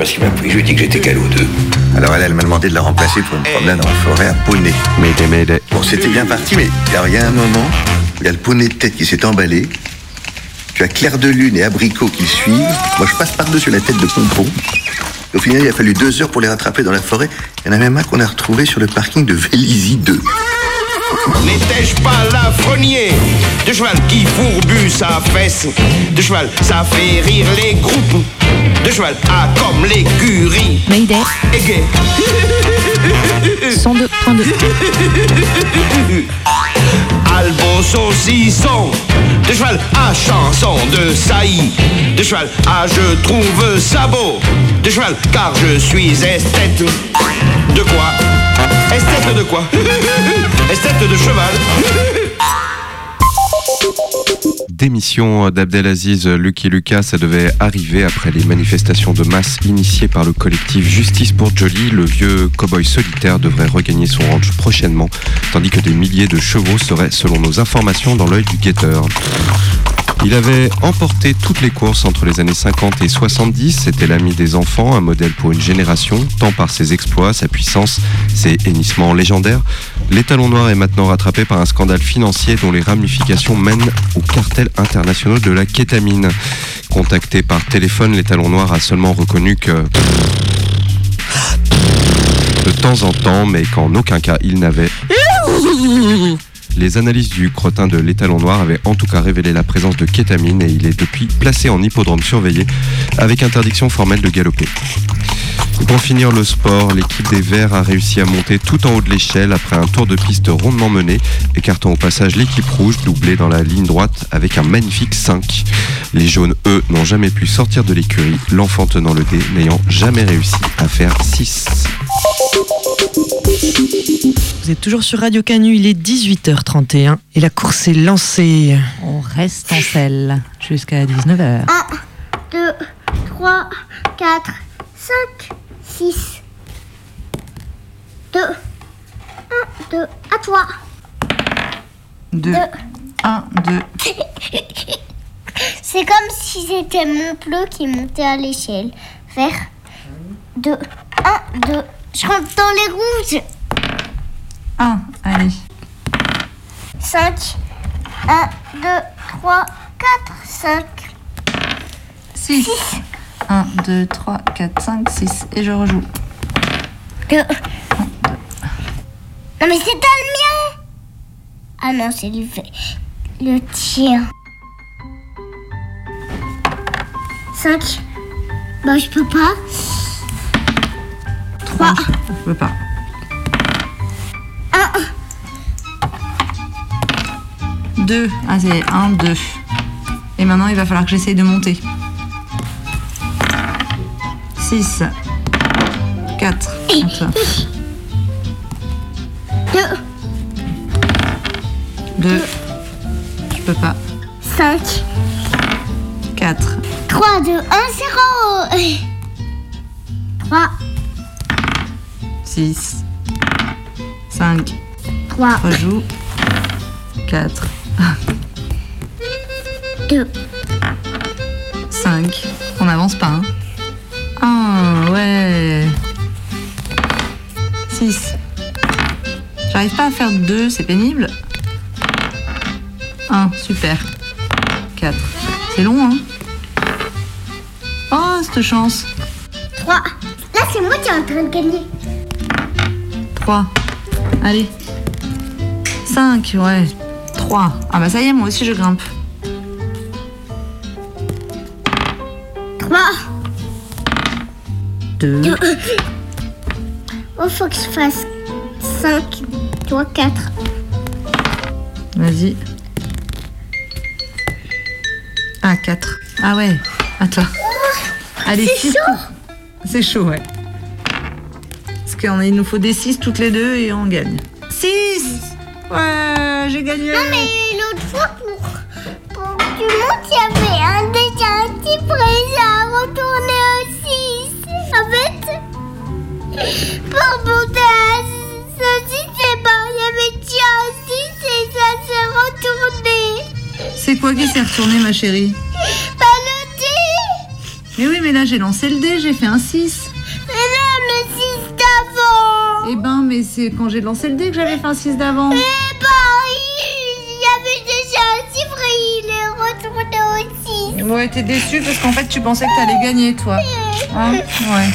Je sais pas ce qu'il m'a pris, je lui ai dit que j'étais calot d'eux. Alors elle, elle m'a demandé de la remplacer pour une promenade dans la forêt à poney. Bon, c'était bien parti, mais alors, il y a un moment, il y a le poney de tête qui s'est emballé. Tu as Claire de Lune et Abricot qui suivent. Moi, je passe par-dessus la tête de Pompon. Au final, il a fallu deux heures pour les rattraper dans la forêt. Il y en a même un qu'on a retrouvé sur le parking de Vélizy 2. N'étais-je pas l'affronnier De cheval qui fourbu sa fesse De cheval, ça fait rire les groupes De cheval, ah comme l'écurie. Mayday. Égay 102.2. Albo saucisson. De cheval à chanson de saillie. De cheval à je trouve beau De cheval car je suis esthète. De quoi? Esthète de quoi? [laughs] Esthète de cheval démission d'Abdelaziz Lucky Lucas ça devait arriver après les manifestations de masse initiées par le collectif Justice pour Jolie. Le vieux cowboy solitaire devrait regagner son ranch prochainement, tandis que des milliers de chevaux seraient, selon nos informations, dans l'œil du guetteur. Il avait emporté toutes les courses entre les années 50 et 70. C'était l'ami des enfants, un modèle pour une génération, tant par ses exploits, sa puissance, ses hennissements légendaires. L'étalon noir est maintenant rattrapé par un scandale financier dont les ramifications mènent aux cartels internationaux de la kétamine. Contacté par téléphone, l'étalon noir a seulement reconnu que de temps en temps, mais qu'en aucun cas il n'avait. Les analyses du crottin de l'étalon noir avaient en tout cas révélé la présence de kétamine et il est depuis placé en hippodrome surveillé avec interdiction formelle de galoper. Pour finir le sport, l'équipe des Verts a réussi à monter tout en haut de l'échelle après un tour de piste rondement mené, écartant au passage l'équipe rouge doublée dans la ligne droite avec un magnifique 5. Les jaunes, eux, n'ont jamais pu sortir de l'écurie, l'enfant tenant le dé n'ayant jamais réussi à faire 6. Vous êtes toujours sur Radio Canu, il est 18h31 et la course est lancée. On reste en selle jusqu'à 19h. 1, 2, 3, 4, 5, 6. 2, 1, 2, à toi. 2, 1, 2. C'est comme si c'était mon pleu qui montait à l'échelle. Vers 2, 1, 2. Je rentre dans les rouges. 1, allez. 5, 1, 2, 3, 4, 5. 6. 1, 2, 3, 4, 5, 6. Et je rejoue. 2. Non mais c'est pas le mien Ah non, c'est le, le tien. 5. Bah je peux pas. 3. Je peux pas. 1. 2. Ah, c'est 1, 2. Et maintenant, il va falloir que j'essaye de monter. 6. 4. 2. 2. Je peux pas. 5. 4. 3, 2, 1, 0. 3. 6. 5. 3. Rejoue. 4. 2. 5. On n'avance pas, hein. 1, ouais. 6. J'arrive pas à faire 2, c'est pénible. 1, super. 4. C'est long, hein. Oh, cette chance. 3. Là, c'est moi qui est en train de gagner. 3. Allez. 5, ouais. 3. Ah bah ça y est, moi aussi je grimpe. 3. 2. Oh, faut que je fasse 5. Toi, 4. Vas-y. Ah, 4. Ah ouais. Attends. Allez, C'est 6. C'est chaud, ouais. Qu'il nous faut des 6 toutes les deux et on gagne. 6 Ouais, j'ai gagné. Non, mais l'autre fois, pour, pour tu montes, il y avait un déjà un petit prêt à retourner au 6. En fait, pour monter à ce 6, eh ben, il y avait déjà un 6 et ça s'est retourné. C'est quoi qui s'est retourné, ma chérie? Bah, le dé Mais oui, mais là j'ai lancé le dé, j'ai fait un 6. Eh ben, mais c'est quand j'ai lancé le dé que j'avais fait un 6 d'avant. Eh ben, il y avait déjà un chiffre et il est retourné au 6. Ouais, t'es déçue parce qu'en fait tu pensais que t'allais gagner, toi. Hein ouais.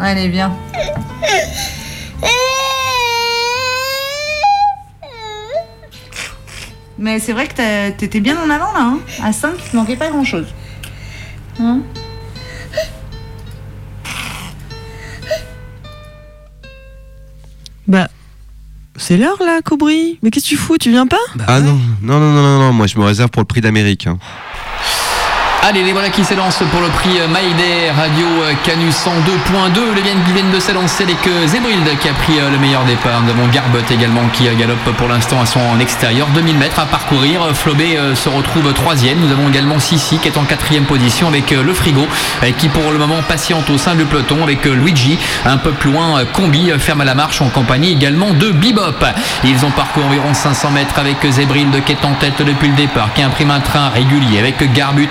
Allez, viens. Mais c'est vrai que t'étais bien en avant là. Hein à 5, il te manquait pas grand chose. Hein c'est l'heure là, Cobry. Mais qu'est-ce que tu fous? Tu viens pas? Ah non, non, non, non, non, non, moi je me réserve pour le prix d'Amérique. hein. Allez, les voilà qui s'élancent pour le prix Maïdé Radio Canu 102.2. Les viennent viennent de s'élancer avec euh, Zébrild qui a pris euh, le meilleur départ. Nous avons Garbut également qui euh, galope pour l'instant à son extérieur. 2000 mètres à parcourir. Flobé euh, se retrouve troisième. Nous avons également Sissi qui est en quatrième position avec le frigo qui pour le moment patiente au sein du peloton avec Luigi. Un peu plus loin, Combi ferme la marche en compagnie également de Bebop. Ils ont parcouru environ 500 mètres avec Zébrild qui est en tête depuis le départ, qui imprime un train régulier avec Garbut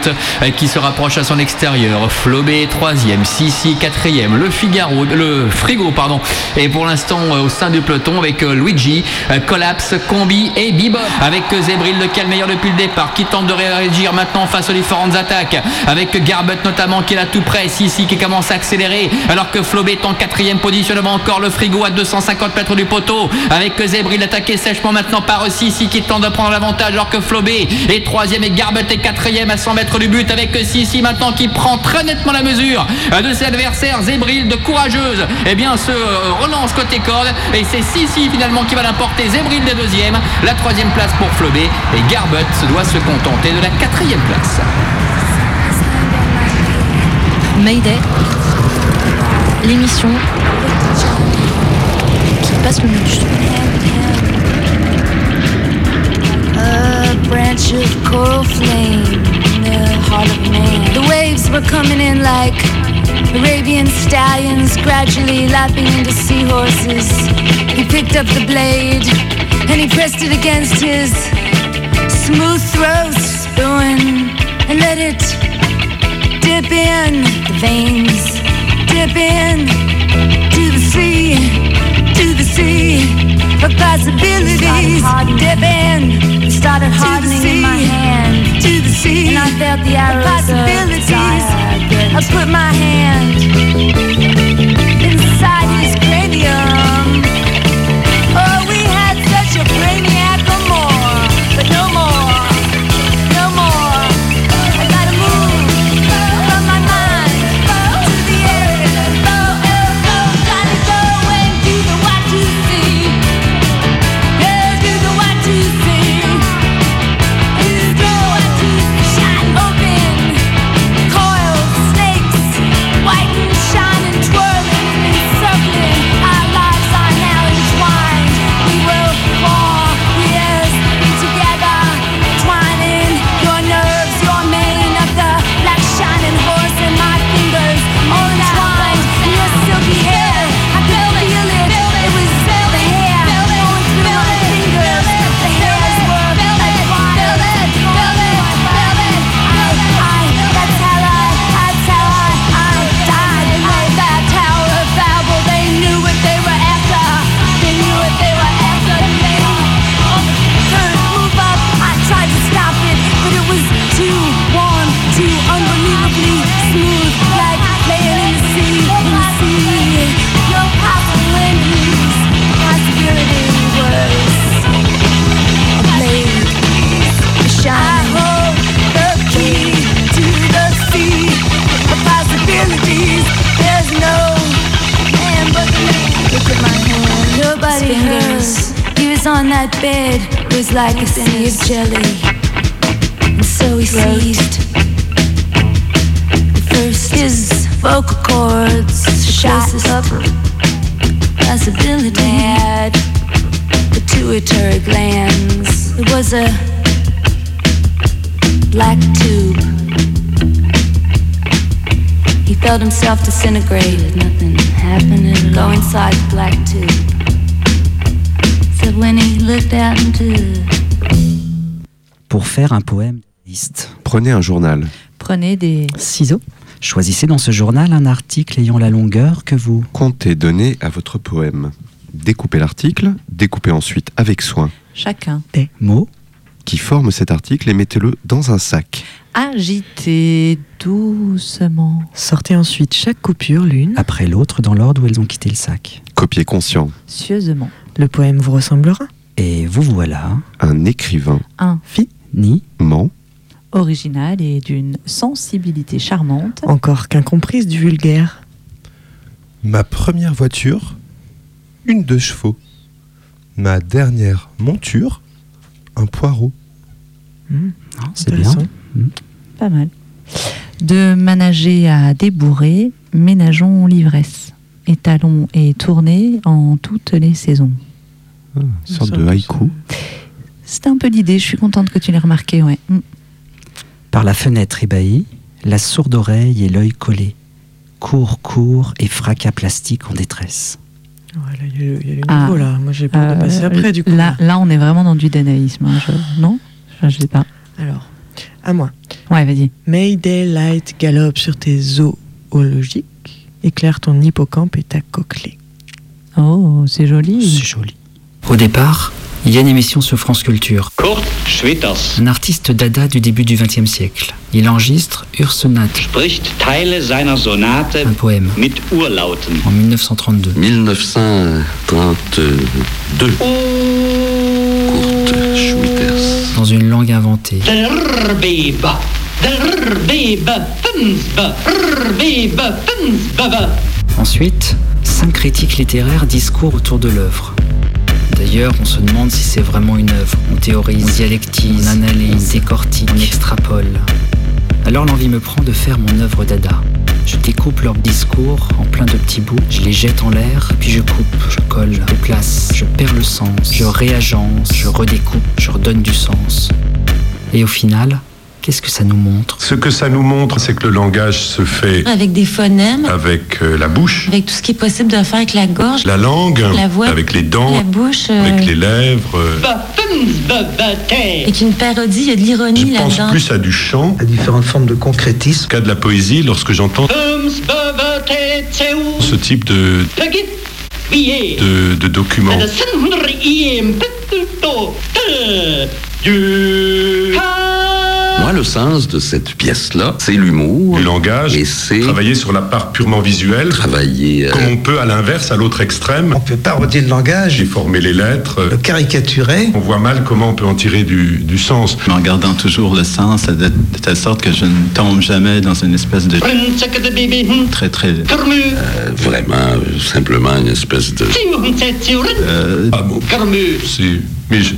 qui se rapproche à son extérieur. Flobé troisième, Sissi quatrième, le Figaro, le Frigo pardon. Et pour l'instant euh, au sein du peloton avec euh, Luigi, euh, Collapse, Combi et Bebop. Avec est le meilleur depuis le départ, qui tente de réagir maintenant face aux différentes attaques. Avec Garbut notamment qui est là tout près, Sissi qui commence à accélérer. Alors que Flobé est en quatrième position devant encore. Le Frigo à 250 mètres du poteau. Avec Zébrild attaqué sèchement maintenant par Sissi qui tente de prendre l'avantage. Alors que Flobé est troisième et Garbut est quatrième à 100 mètres du but avec Sissi maintenant qui prend très nettement la mesure de ses adversaires Zébrild courageuse. Et bien se euh, relance côté corde et c'est Sissi finalement qui va l'emporter. Zébrild est deuxième la troisième place pour Flobé et Garbut doit se contenter de la quatrième place. Mayday, l'émission qui passe le mieux du son. A branch of coral flame were coming in like Arabian stallions, gradually lapping into seahorses. He picked up the blade and he pressed it against his smooth throat, spewing, and let it dip in the veins, dip in to the sea, to the sea of possibilities. Dip in, started hardening in my hand, to the sea, and I felt the arrows possibilities. I put my hand inside his cranium. Oh, we had such a brainiac bed. Was like a sea of jelly. And so he seized. First, his vocal cords shot up. Possibility mm-hmm. had pituitary glands. It was a black tube. He felt himself disintegrate. Nothing all. Go inside the black tube. Pour faire un poème liste. Prenez un journal. Prenez des ciseaux. Choisissez dans ce journal un article ayant la longueur que vous Comptez donner à votre poème. Découpez l'article, découpez ensuite avec soin chacun. des mots qui forment cet article et mettez-le dans un sac. Agitez doucement. Sortez ensuite chaque coupure l'une. après l'autre dans l'ordre où elles ont quitté le sac. Copier conscient. Cieusement. Le poème vous ressemblera. Et vous voilà Un écrivain. Un ni Ment. original et d'une sensibilité charmante. Encore qu'incomprise du vulgaire. Ma première voiture, une deux chevaux. Ma dernière monture, un poireau. Hmm, c'est bien. Pas mal. De manager à débourrer, ménageons l'ivresse. Étalons et tournez en toutes les saisons. Une sorte de haïku. C'était un peu l'idée, je suis contente que tu l'aies remarqué, ouais. Mm. Par la fenêtre ébahie, la sourde oreille et l'œil collés. Cours, cours et fracas plastique en détresse. Ouais, là, il y y a le Ah. niveau, là. Moi, j'ai peur de Euh, passer après, du coup. Là, là, on est vraiment dans du danaïsme, hein, je- non? Je, je sais pas. Alors, à moi. Ouais, vas-y. Mayday Light galope sur tes zoologiques, éclaire ton hippocampe et ta cochlée. Oh, c'est joli. C'est joli. Au départ, il y a une émission sur France Culture. Kurt Schwitters Un artiste dada du début du XXe siècle. Il enregistre Ursonate spricht Teile seiner Sonate Un poème. mit Urlauten. en 1932. 1932. Kurt Schwitters. Dans une langue inventée. Der Ensuite, cinq critiques littéraires discourent autour de l'œuvre. D'ailleurs, on se demande si c'est vraiment une œuvre. On théorise, on dialectise, on analyse, on décortique, on extrapole. Alors l'envie me prend de faire mon œuvre dada. Je découpe leurs discours en plein de petits bouts, je les jette en l'air, puis je coupe, je colle, je place, je perds le sens, je réagence, je redécoupe, je redonne du sens. Et au final, qu'est-ce que ça nous montre? Ce que ça nous montre, c'est que le langage se fait Avec des phonèmes, avec euh, la bouche, avec tout ce qui est possible de faire avec la gorge, la langue, la voix, avec les dents, la bouche, euh, avec les lèvres. euh. avec une parodie, il y a de l'ironie Je pense là-dedans. plus à du chant, À différentes formes de concrétisme. qu'à de la poésie lorsque j'entends ce type de, de, de documents. Moi, le sens de cette pièce-là, c'est l'humour. Du langage. Et c'est Travailler sur la part purement visuelle, travailler. euh, comme on peut à l'inverse, à l'autre extrême, On peut parodier le langage, déformer les lettres. le caricaturer. On voit mal comment on peut en tirer du, du sens. En gardant toujours le sens de, de telle sorte que je ne tombe jamais dans une espèce de très très euh, vraiment, euh, simplement une espèce de. euh, Ah bon, c'est. Mais je-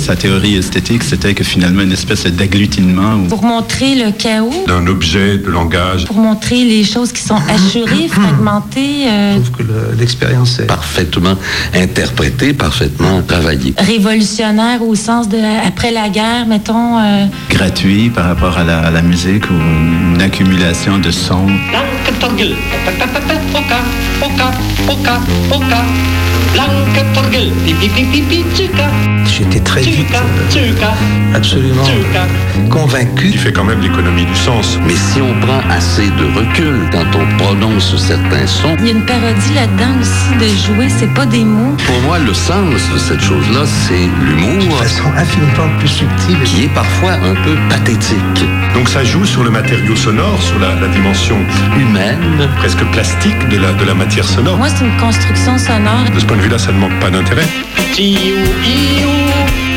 sa théorie esthétique c'était que finalement une espèce d'agglutinement ou Pour montrer le chaos, d'un objet de langage. pour montrer les choses qui sont hachurées, [coughs] fragmentées, euh, Je trouve que le- l'expérience est parfaitement interprété, parfaitement travaillé. révolutionnaires au sens de après la guerre, mettons. euh, gratuit par rapport à la, à la musique ou une, une accumulation de sons. Lanketorgel, J'étais très vite euh, absolument convaincu. Il fait quand même l'économie du sens. Mais si on prend assez de recul quand on prononce certains sons, Il y a une parodie là-dedans aussi de jouer, c'est pas des mots. pour moi, le sens de cette chose-là, c'est De l'humour façon infiniment plus subtile. qui est parfois un peu pathétique, Donc ça joue sur le matériau sonore, sur la, la dimension humaine. presque plastique de la, de la matière sonore. Moi, c'est une construction sonore. De ce point de vue-là, ça ne manque pas d'intérêt. chiu, iu,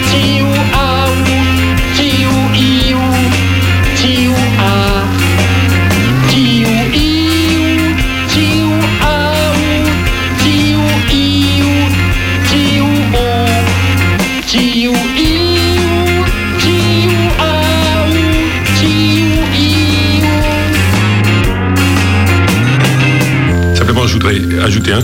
chiu.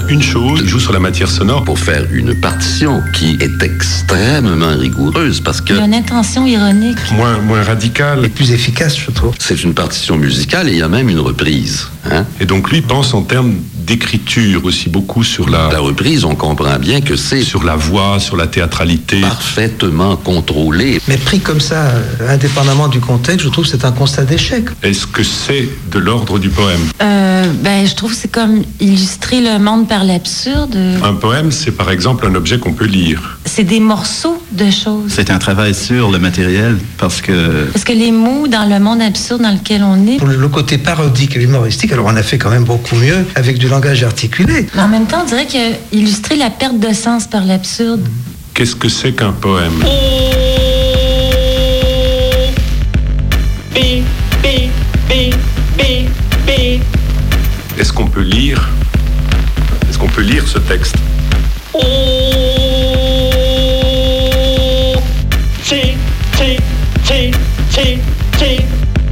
Une chose. Il joue sur la matière sonore. Pour faire une partition qui est extrêmement rigoureuse parce que Il y a une intention ironique. Moins, moins radical. Et plus efficace, je trouve. c'est une partition musicale et il y a même une reprise. Hein? Et donc lui pense en termes d'écriture aussi beaucoup sur la, La reprise, on comprend bien que c'est sur la voix, sur la théâtralité. parfaitement contrôlé. Mais pris comme ça, euh, indépendamment du contexte, je trouve que c'est un constat d'échec. Est-ce que c'est de l'ordre du poème? Euh, ben, je trouve que c'est comme illustrer le monde par l'absurde. Un poème, c'est par exemple un objet qu'on peut lire. C'est des morceaux de choses. C'est un travail sur le matériel parce que Parce que les mots dans le monde absurde dans lequel on est, Pour le, le côté parodique et humoristique, alors on a fait quand même beaucoup mieux avec du langage articulé. mais en même temps, on dirait que illustrer la perte de sens par l'absurde. Qu'est-ce que c'est qu'un poème? Est-ce qu'on peut lire? Est-ce qu'on peut lire ce texte?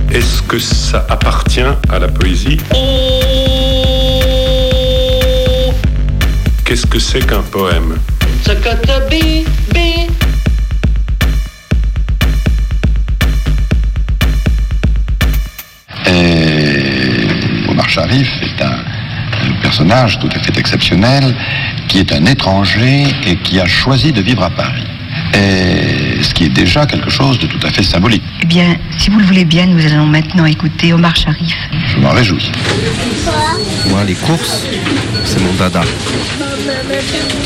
Est-ce ça appartient à la poésie? Qu'est-ce que c'est qu'un poème. Et Omar Sharif est un, un personnage tout à fait exceptionnel qui est un étranger et qui a choisi de vivre à Paris. Et ce qui est déjà quelque chose de tout à fait symbolique. Eh bien, si vous le voulez bien, nous allons maintenant écouter Omar Sharif. Je m'en réjouis. Moi, les courses, c'est mon dada.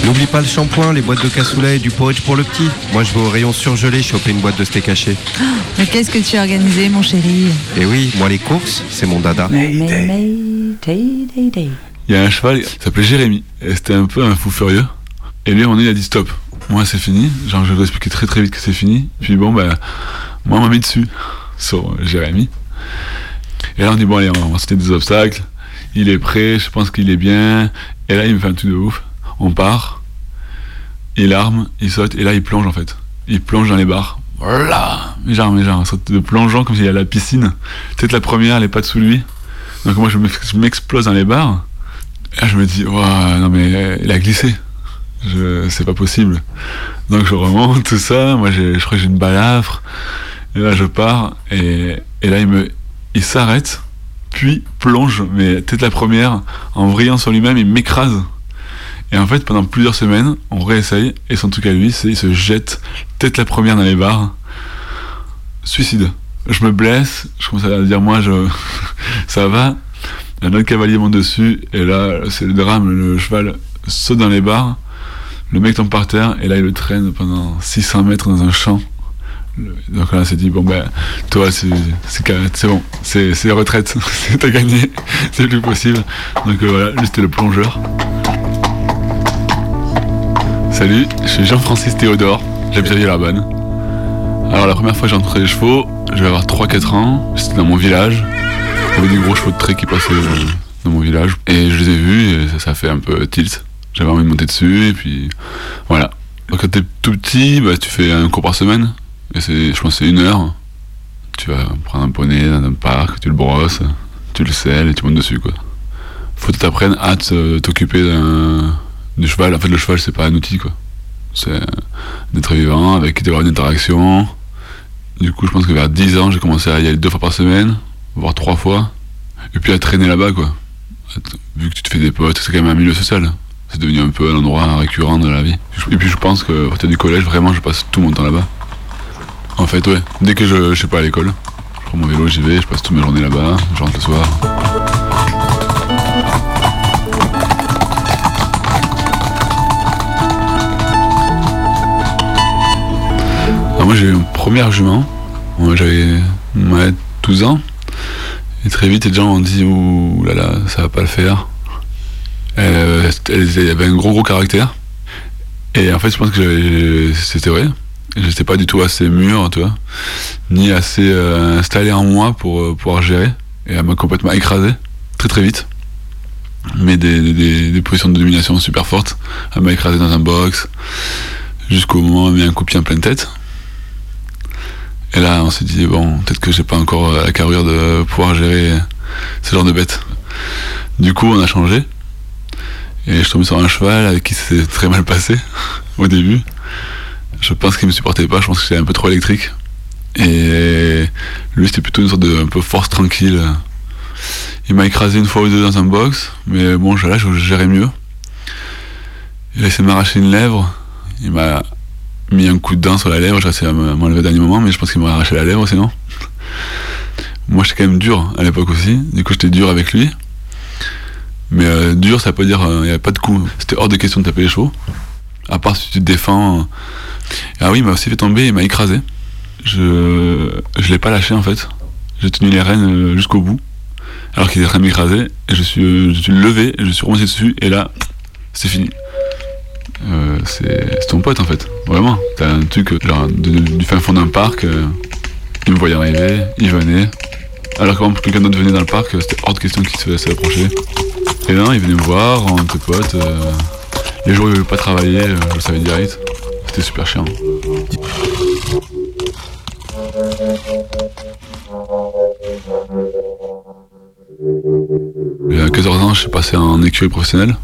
N'oublie pas le shampoing, les boîtes de cassoulet et du porridge pour le petit. Moi, je vais au rayon surgelé choper une boîte de steak haché. Mais qu'est-ce que tu as organisé, mon chéri Et oui, moi, les courses, c'est mon dada. Il y a un cheval, il s'appelait Jérémy. Et c'était un peu un fou furieux. Et lui, moment donné, il a dit stop. Moi, c'est fini. Genre, je dois expliquer très très vite que c'est fini. Puis bon, ben, moi, on m'a mis dessus sur Jérémy. Et là, on dit bon, allez, on va sauter des obstacles. Il est prêt, je pense qu'il est bien. Et là, il me fait un truc de ouf. On part. Il arme, il saute. Et là, il plonge en fait. Il plonge dans les barres. Voilà Mais genre, mais genre, un sorte de plongeant comme s'il y a la piscine. Peut-être la première, les pattes sous lui. Donc moi, je m'ex- je m'explose dans les barres. Et là, je me dis, Ouah, non mais il a glissé. C'est pas possible. Donc je remonte tout ça. Moi, je crois que j'ai une balafre. Et là, je pars. Et, et là, il me, il s'arrête, puis plonge. Mais tête la première, en vrillant sur lui-même, il m'écrase. Et en fait, pendant plusieurs semaines, on réessaye. Et son truc à lui, c'est il se jette tête la première dans les barres. Suicide. Je me blesse. Je commence à dire, moi, [laughs] ça va. Un autre cavalier monte dessus. Et là, c'est le drame. Le cheval saute dans les barres. Le mec tombe par terre. Et là, il le traîne pendant 600 mètres dans un champ. Donc là, on s'est dit, bon ben, toi, c'est c'est bon, c'est c'est retraite, [laughs] t'as gagné, [laughs] c'est plus possible. Donc euh, voilà, c'était le plongeur. Salut, je suis Jean-Francis Théodore, j'habite à Villeurbanne. Alors la première fois que j'ai entré les chevaux, je vais avoir 3-4 ans, c'était dans mon village. Il y avait des gros chevaux de trait qui passaient euh, dans mon village. Et je les ai vus et ça, ça fait un peu tilt. J'avais envie de monter dessus et puis voilà. Donc quand t'es tout petit, bah, tu fais un cours par semaine. Je pense que c'est une heure. Tu vas prendre un poney dans un parc, tu le brosses, tu le selles et tu montes dessus quoi. Faut que t'apprennes à te- t'occuper d'un, du cheval. En fait le cheval c'est pas un outil quoi. C'est un être vivant avec qui tu avoir une interaction. Du coup je pense que vers 10 ans j'ai commencé à y aller deux fois par semaine, voire trois fois. Et puis à traîner là-bas quoi. Vu que tu te fais des potes, c'est quand même un milieu social. C'est devenu un peu un endroit récurrent de la vie. Et puis je pense que à partir du collège, vraiment, je passe tout mon temps là-bas. En fait, ouais. Dès que je, je sais pas à l'école, je prends mon vélo, j'y vais, je passe toute ma journée là-bas, je rentre le soir. Alors moi j'ai eu une première jument, Moi, j'avais ouais, 12 ans, et très vite les gens m'ont dit ouh là là, ça va pas le faire. Euh, elle, elle avait un gros gros caractère, et en fait je pense que c'était vrai. J'étais pas du tout assez mûr, tu vois, ni assez euh, installé en moi pour euh, pouvoir gérer, et elle m'a complètement écrasé, très très vite. Mais des, des- des- positions de domination super fortes. Elle m'a écrasé dans un box, jusqu'au moment où elle m'a mis un coup de pied en pleine tête. Et là, on s'est dit, bon, peut-être que j'ai pas encore euh, la carrure de pouvoir gérer ce genre de bête. Du coup, on a changé. Et je suis tombé sur un cheval avec qui c'est très mal passé [laughs] au début. Je pense qu'il me supportait pas, je pense que j'étais un peu trop électrique. Et lui, c'était plutôt une sorte de un peu force tranquille. Il m'a écrasé une fois ou deux dans un box, mais bon, là, je gérais mieux. Il a essayé de m'arracher une lèvre. Il m'a mis un coup de dent sur la lèvre, j'ai réussi à me- m'enlever au dernier moment, mais je pense qu'il m'aurait arraché la lèvre sinon. Moi j'étais quand même dur à l'époque aussi, du coup j'étais dur avec lui. Mais euh, dur ça veut pas dire il n'y avait pas de coup, c'était hors de question de taper les chevaux. À part si tu te défends. euh. Ah oui, il m'a aussi fait tomber, il m'a écrasé. Je je l'ai pas lâché en fait. J'ai tenu les rênes euh, jusqu'au bout, alors qu'il était en train de m'écraser, je suis, euh, je suis levé, je suis remonté dessus, et là, c'est fini. C'est ton pote en fait, vraiment. T'as un truc genre du fin fond d'un parc, il me voyait arriver, il venait. Alors que quelqu'un d'autre venait dans le parc, c'était hors de question qu'il se fasse approcher. Et non, il venait me voir, on était potes. euh, les jours où il ne veut pas travailler, euh, je le savais direct. C'était super chiant. Thank you. 14 ans, je suis passé en écurie professionnelle.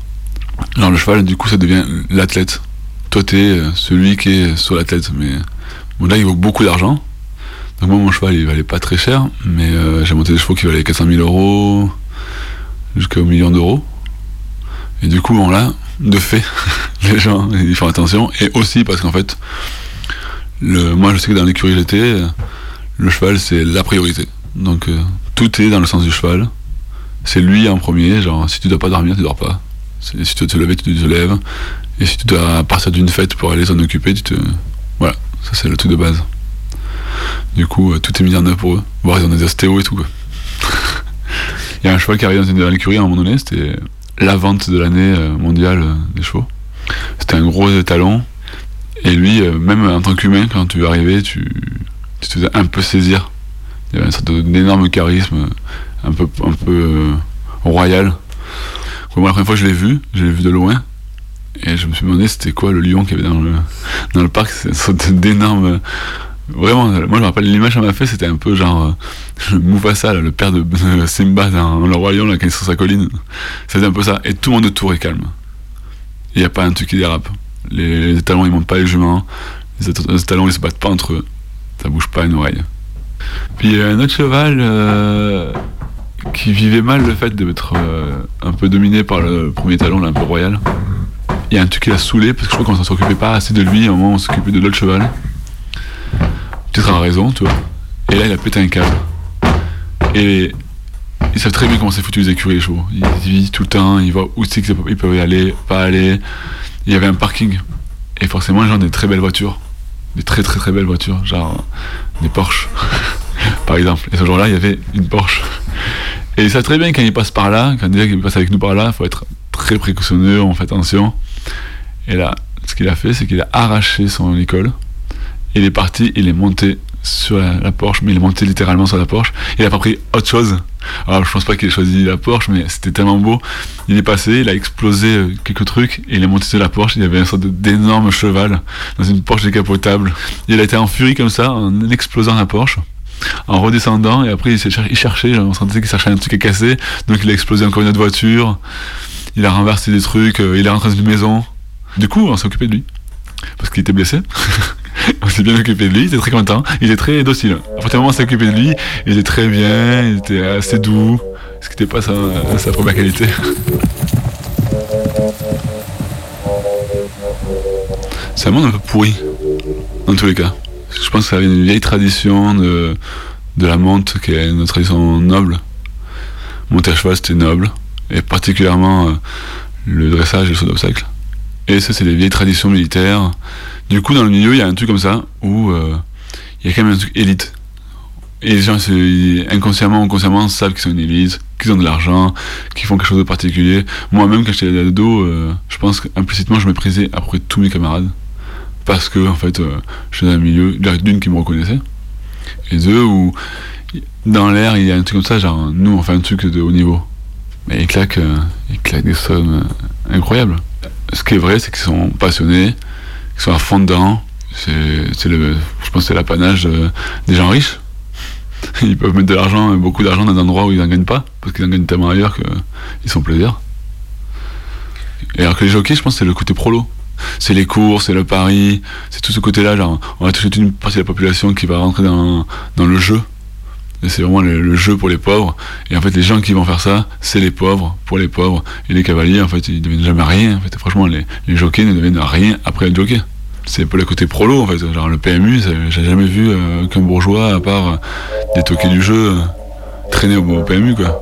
Genre le cheval, du coup, ça devient l'athlète. Toi, t'es euh, celui qui est sur l'athlète. Mais bon, là, il vaut beaucoup d'argent. Donc moi, mon cheval, il valait pas très cher. Mais euh, j'ai monté des chevaux qui valaient 400 000 euros jusqu'au million d'euros. Et du coup, bon, là, de fait, [laughs] les gens, ils font attention. Et aussi parce qu'en fait, le, moi, je sais que dans l'écurie euh, le cheval, c'est la priorité. Donc, euh, tout est dans le sens du cheval. C'est lui en premier. Genre, si tu dois pas dormir, tu dors pas. Si tu dois te lever, tu te lèves. Et si tu dois partir d'une fête pour aller s'en occuper, tu te. Voilà, ça c'est le truc de base. Du coup, euh, tout est mis en œuvre pour eux. Voire ils ont des ostéos et tout. [laughs] Il y a un cheval qui arrive dans l'écurie à un moment donné, c'était la vente de l'année euh, mondiale euh, des chevaux. C'était un gros étalon. Et lui, euh, même en tant qu'humain, quand tu arrivais, tu, tu te faisais un peu saisir. Il y avait une sorte d'énorme charisme, un peu, un peu royal. Moi, la première fois que je l'ai vu, je l'ai vu de loin. Et je me suis demandé c'était quoi le lion qu'il y avait dans le, dans le parc. C'est une sorte d'énorme. Vraiment, moi je me rappelle l'image qu'on m'a fait, c'était un peu genre euh, Mufasa, là, le père de, [laughs] Simba dans Le Roi Lion, là, quand il est sur sa colline. C'était un peu ça. Et tout le monde autour est calme. Il n'y a pas un truc qui dérape. Les, talons ils montent pas les juments. Les, talons ils se battent pas entre eux. Ça bouge pas une oreille. Puis il y a un autre cheval euh, qui vivait mal le fait d'être euh, un peu dominé par le premier talon, un peu royal. Il y a un truc qui l'a saoulé parce que je crois qu'on s'en s'occupait pas assez de lui. Un moment, on s'occupait de l'autre cheval. Peut-être à raison, tu vois. Et là, il a pété un câble. Et ils savent très bien comment c'est foutu les écuries, les chevaux. Ils vivent tout le temps, ils voient où c'est qu'ils peuvent y aller, pas aller. Il y avait un parking. Et forcément, les gens ont des très belles voitures. Des très très très belles voitures. Genre des Porsche, [laughs] par exemple. Et ce jour-là, il y avait une Porsche. Et ils savent très bien quand ils passent par là, quand qu'ils passent avec nous par là, il faut être très précautionneux, on fait attention. Et là, ce qu'il a fait, c'est qu'il a arraché son école. Il est parti, il est monté sur la, Porsche, mais il est monté littéralement sur la Porsche. Il a pas pris autre chose. Alors je pense pas qu'il ait choisi la Porsche, mais c'était tellement beau. Il est passé, il a explosé euh, quelques trucs, et il est monté sur la Porsche. Il y avait une sorte d'énorme cheval dans une Porsche décapotable. Il a été en furie comme ça, en explosant la Porsche. En redescendant, et après il cherchait, on sentait qu'il cherchait un truc à casser, donc il a explosé encore une autre voiture, il a renversé des trucs, euh, il est rentré dans une maison. Du coup, on s'est occupé de lui, parce qu'il était blessé. [laughs] on s'est bien occupé de lui, il était très content, il était très docile. À partir du moment où on s'est occupé de lui, il était très bien, il était assez doux, ce qui n'était pas sa, sa première qualité. C'est un monde un peu pourri, dans tous les cas. Je pense que ça avait une vieille tradition de, de la monte, qui est une tradition noble. Monter à cheval, c'était noble, et particulièrement euh, le dressage et le saut d'obstacle. Et ça, c'est des vieilles traditions militaires. Du coup, dans le milieu, il y a un truc comme ça, où euh, il y a quand même un truc élite. Et les gens, inconsciemment ou consciemment, savent qu'ils sont une élite, qu'ils ont de l'argent, qu'ils font quelque chose de particulier. Moi-même, quand j'étais ado, euh, je pense qu'implicitement, je méprisais à peu près tous mes camarades. Parce que, en fait, euh, j'étais dans un milieu, d'une qui me reconnaissait, et deux, où dans l'air, il y a un truc comme ça, genre, nous, on fait un truc de haut niveau. Mais ils claquent, euh, ils claquent des sommes euh, incroyables. Ce qui est vrai, c'est qu'ils sont passionnés, qu'ils sont à fond dedans. C'est, le, je pense que c'est l'apanage euh, des gens riches. [laughs] Ils peuvent mettre de l'argent, beaucoup d'argent dans un endroit où ils n'en gagnent pas, parce qu'ils en gagnent tellement ailleurs qu'ils sont plaisir. Et alors que les jockeys, je pense c'est le côté prolo. C'est les courses, c'est le pari, c'est tout ce côté-là, genre, on va toucher une partie de la population qui va rentrer dans, dans le jeu. C'est vraiment le, le jeu pour les pauvres. Et en fait, les gens qui vont faire ça, c'est les pauvres, pour les pauvres. Et les cavaliers, en fait, ils deviennent jamais rien. En fait, franchement, les, jockeys ne deviennent rien après être jockey. C'est peu le côté prolo, en fait. Genre, le PMU, j'ai jamais vu euh, qu'un bourgeois, à part euh, des toqués du jeu, euh, traîner au, au PMU, quoi.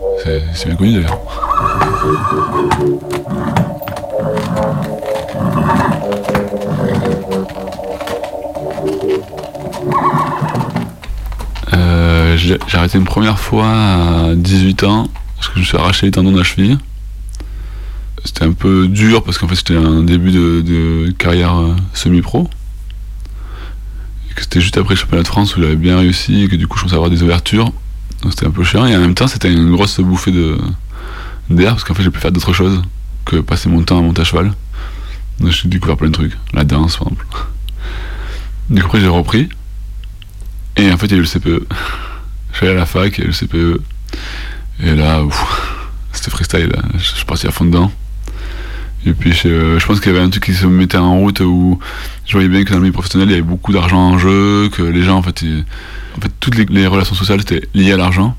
C'est bien connu, d'ailleurs. J'ai arrêté une première fois à 18 ans parce que je me suis arraché les tendons de la cheville. C'était un peu dur parce qu'en fait c'était un début de, carrière euh, semi-pro. C'était juste après le championnat de France où j'avais bien réussi et que du coup je commençais à avoir des ouvertures. Donc c'était un peu chiant et en même temps c'était une grosse bouffée de d'air parce qu'en fait j'ai pu faire d'autres choses que passer mon temps à monter à cheval. Donc j'ai découvert plein de trucs. La danse par exemple. Du coup après j'ai repris. Et en fait, il y a eu le CPE. Allé à la fac, il le CPE. Et là, [laughs] c'était freestyle. Je suis parti à fond dedans. Et puis je, je pense qu'il y avait un truc qui se mettait en route où je voyais bien que dans le milieu professionnel il y avait beaucoup d'argent en jeu, que les gens en fait, en fait toutes les, les relations sociales étaient liées à l'argent.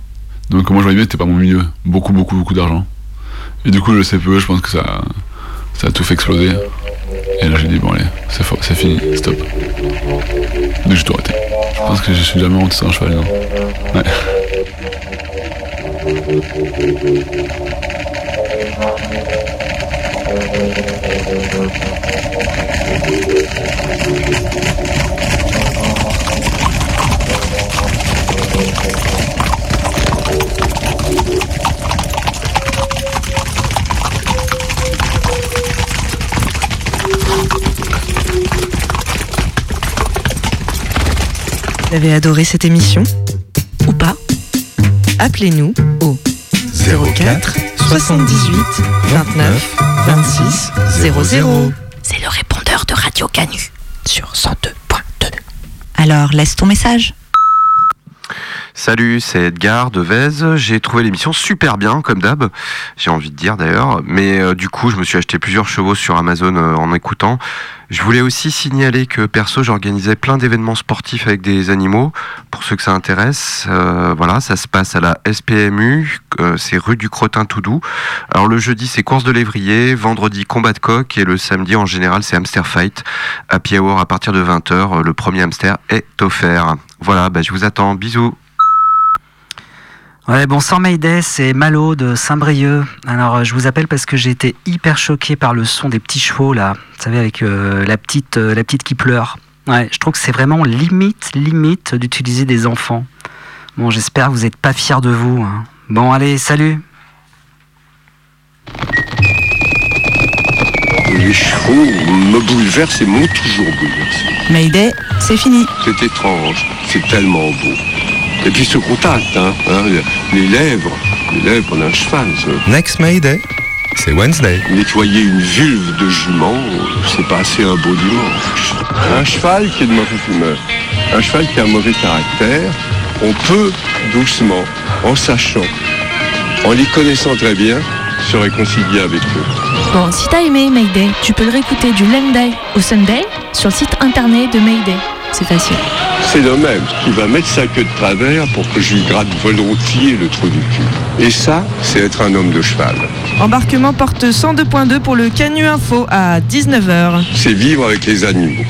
Donc moi je voyais bien que c'était pas mon milieu, beaucoup beaucoup beaucoup d'argent. Et du coup le CPE je pense que ça, ça a tout fait exploser. Et là j'ai dit bon allez, c'est fort, c'est fini, stop. Donc j'ai tout arrêté. Je pense que je suis jamais monté sur un cheval, non. Ouais. Vous avez adoré cette émission Ou pas? Appelez-nous au 04 78 29 26 00. C'est le répondeur de Radio Canu sur 102.2. Alors, laisse ton message. Salut, c'est Edgar de Vez. J'ai trouvé l'émission super bien, comme d'hab. J'ai envie de dire d'ailleurs. Mais euh, du coup, je me suis acheté plusieurs chevaux sur Amazon euh, en écoutant. Je voulais aussi signaler que perso, j'organisais plein d'événements sportifs avec des animaux. Pour ceux que ça intéresse, euh, voilà, ça se passe à la SPMU. euh, c'est rue du Crottin tout doux. Alors le jeudi, c'est course de lévrier. Vendredi, combat de coq. Et le samedi, en général, c'est hamster fight. Happy hour à partir de 20h. Le premier hamster est offert. Voilà, bah, je vous attends. Bisous. Ouais, bonsoir Mayday, c'est Malo de Saint-Brieuc. Alors, euh, je vous appelle parce que j'ai été hyper choqué par le son des petits chevaux, là. Vous savez, avec euh, la, petite, euh, la petite qui pleure. Ouais, je trouve que c'est vraiment limite, limite d'utiliser des enfants. Bon, j'espère que vous n'êtes pas fiers de vous. hein. Bon, allez, salut Les chevaux me bouleversent et m'ont toujours bouleversé. Mayday, c'est fini. C'est étrange, c'est tellement beau. Et puis ce contact, hein, hein, les lèvres, les lèvres d'un cheval. ça. Next Mayday, c'est Wednesday. Nettoyer une vulve de jument, c'est passer un beau dimanche. Un cheval qui est de mauvaise humeur, un cheval qui a un mauvais caractère, on peut doucement, en sachant, en les connaissant très bien, se réconcilier avec eux. Bon, si t'as aimé Mayday, tu peux le réécouter du lundi au Sunday sur le site internet de Mayday. C'est facile. C'est le même qui va mettre sa queue de travers pour que je lui gratte volontiers le trou du cul. Et ça, c'est être un homme de cheval. Embarquement porte 102.2 pour le Canu Info à 19h. C'est vivre avec les animaux.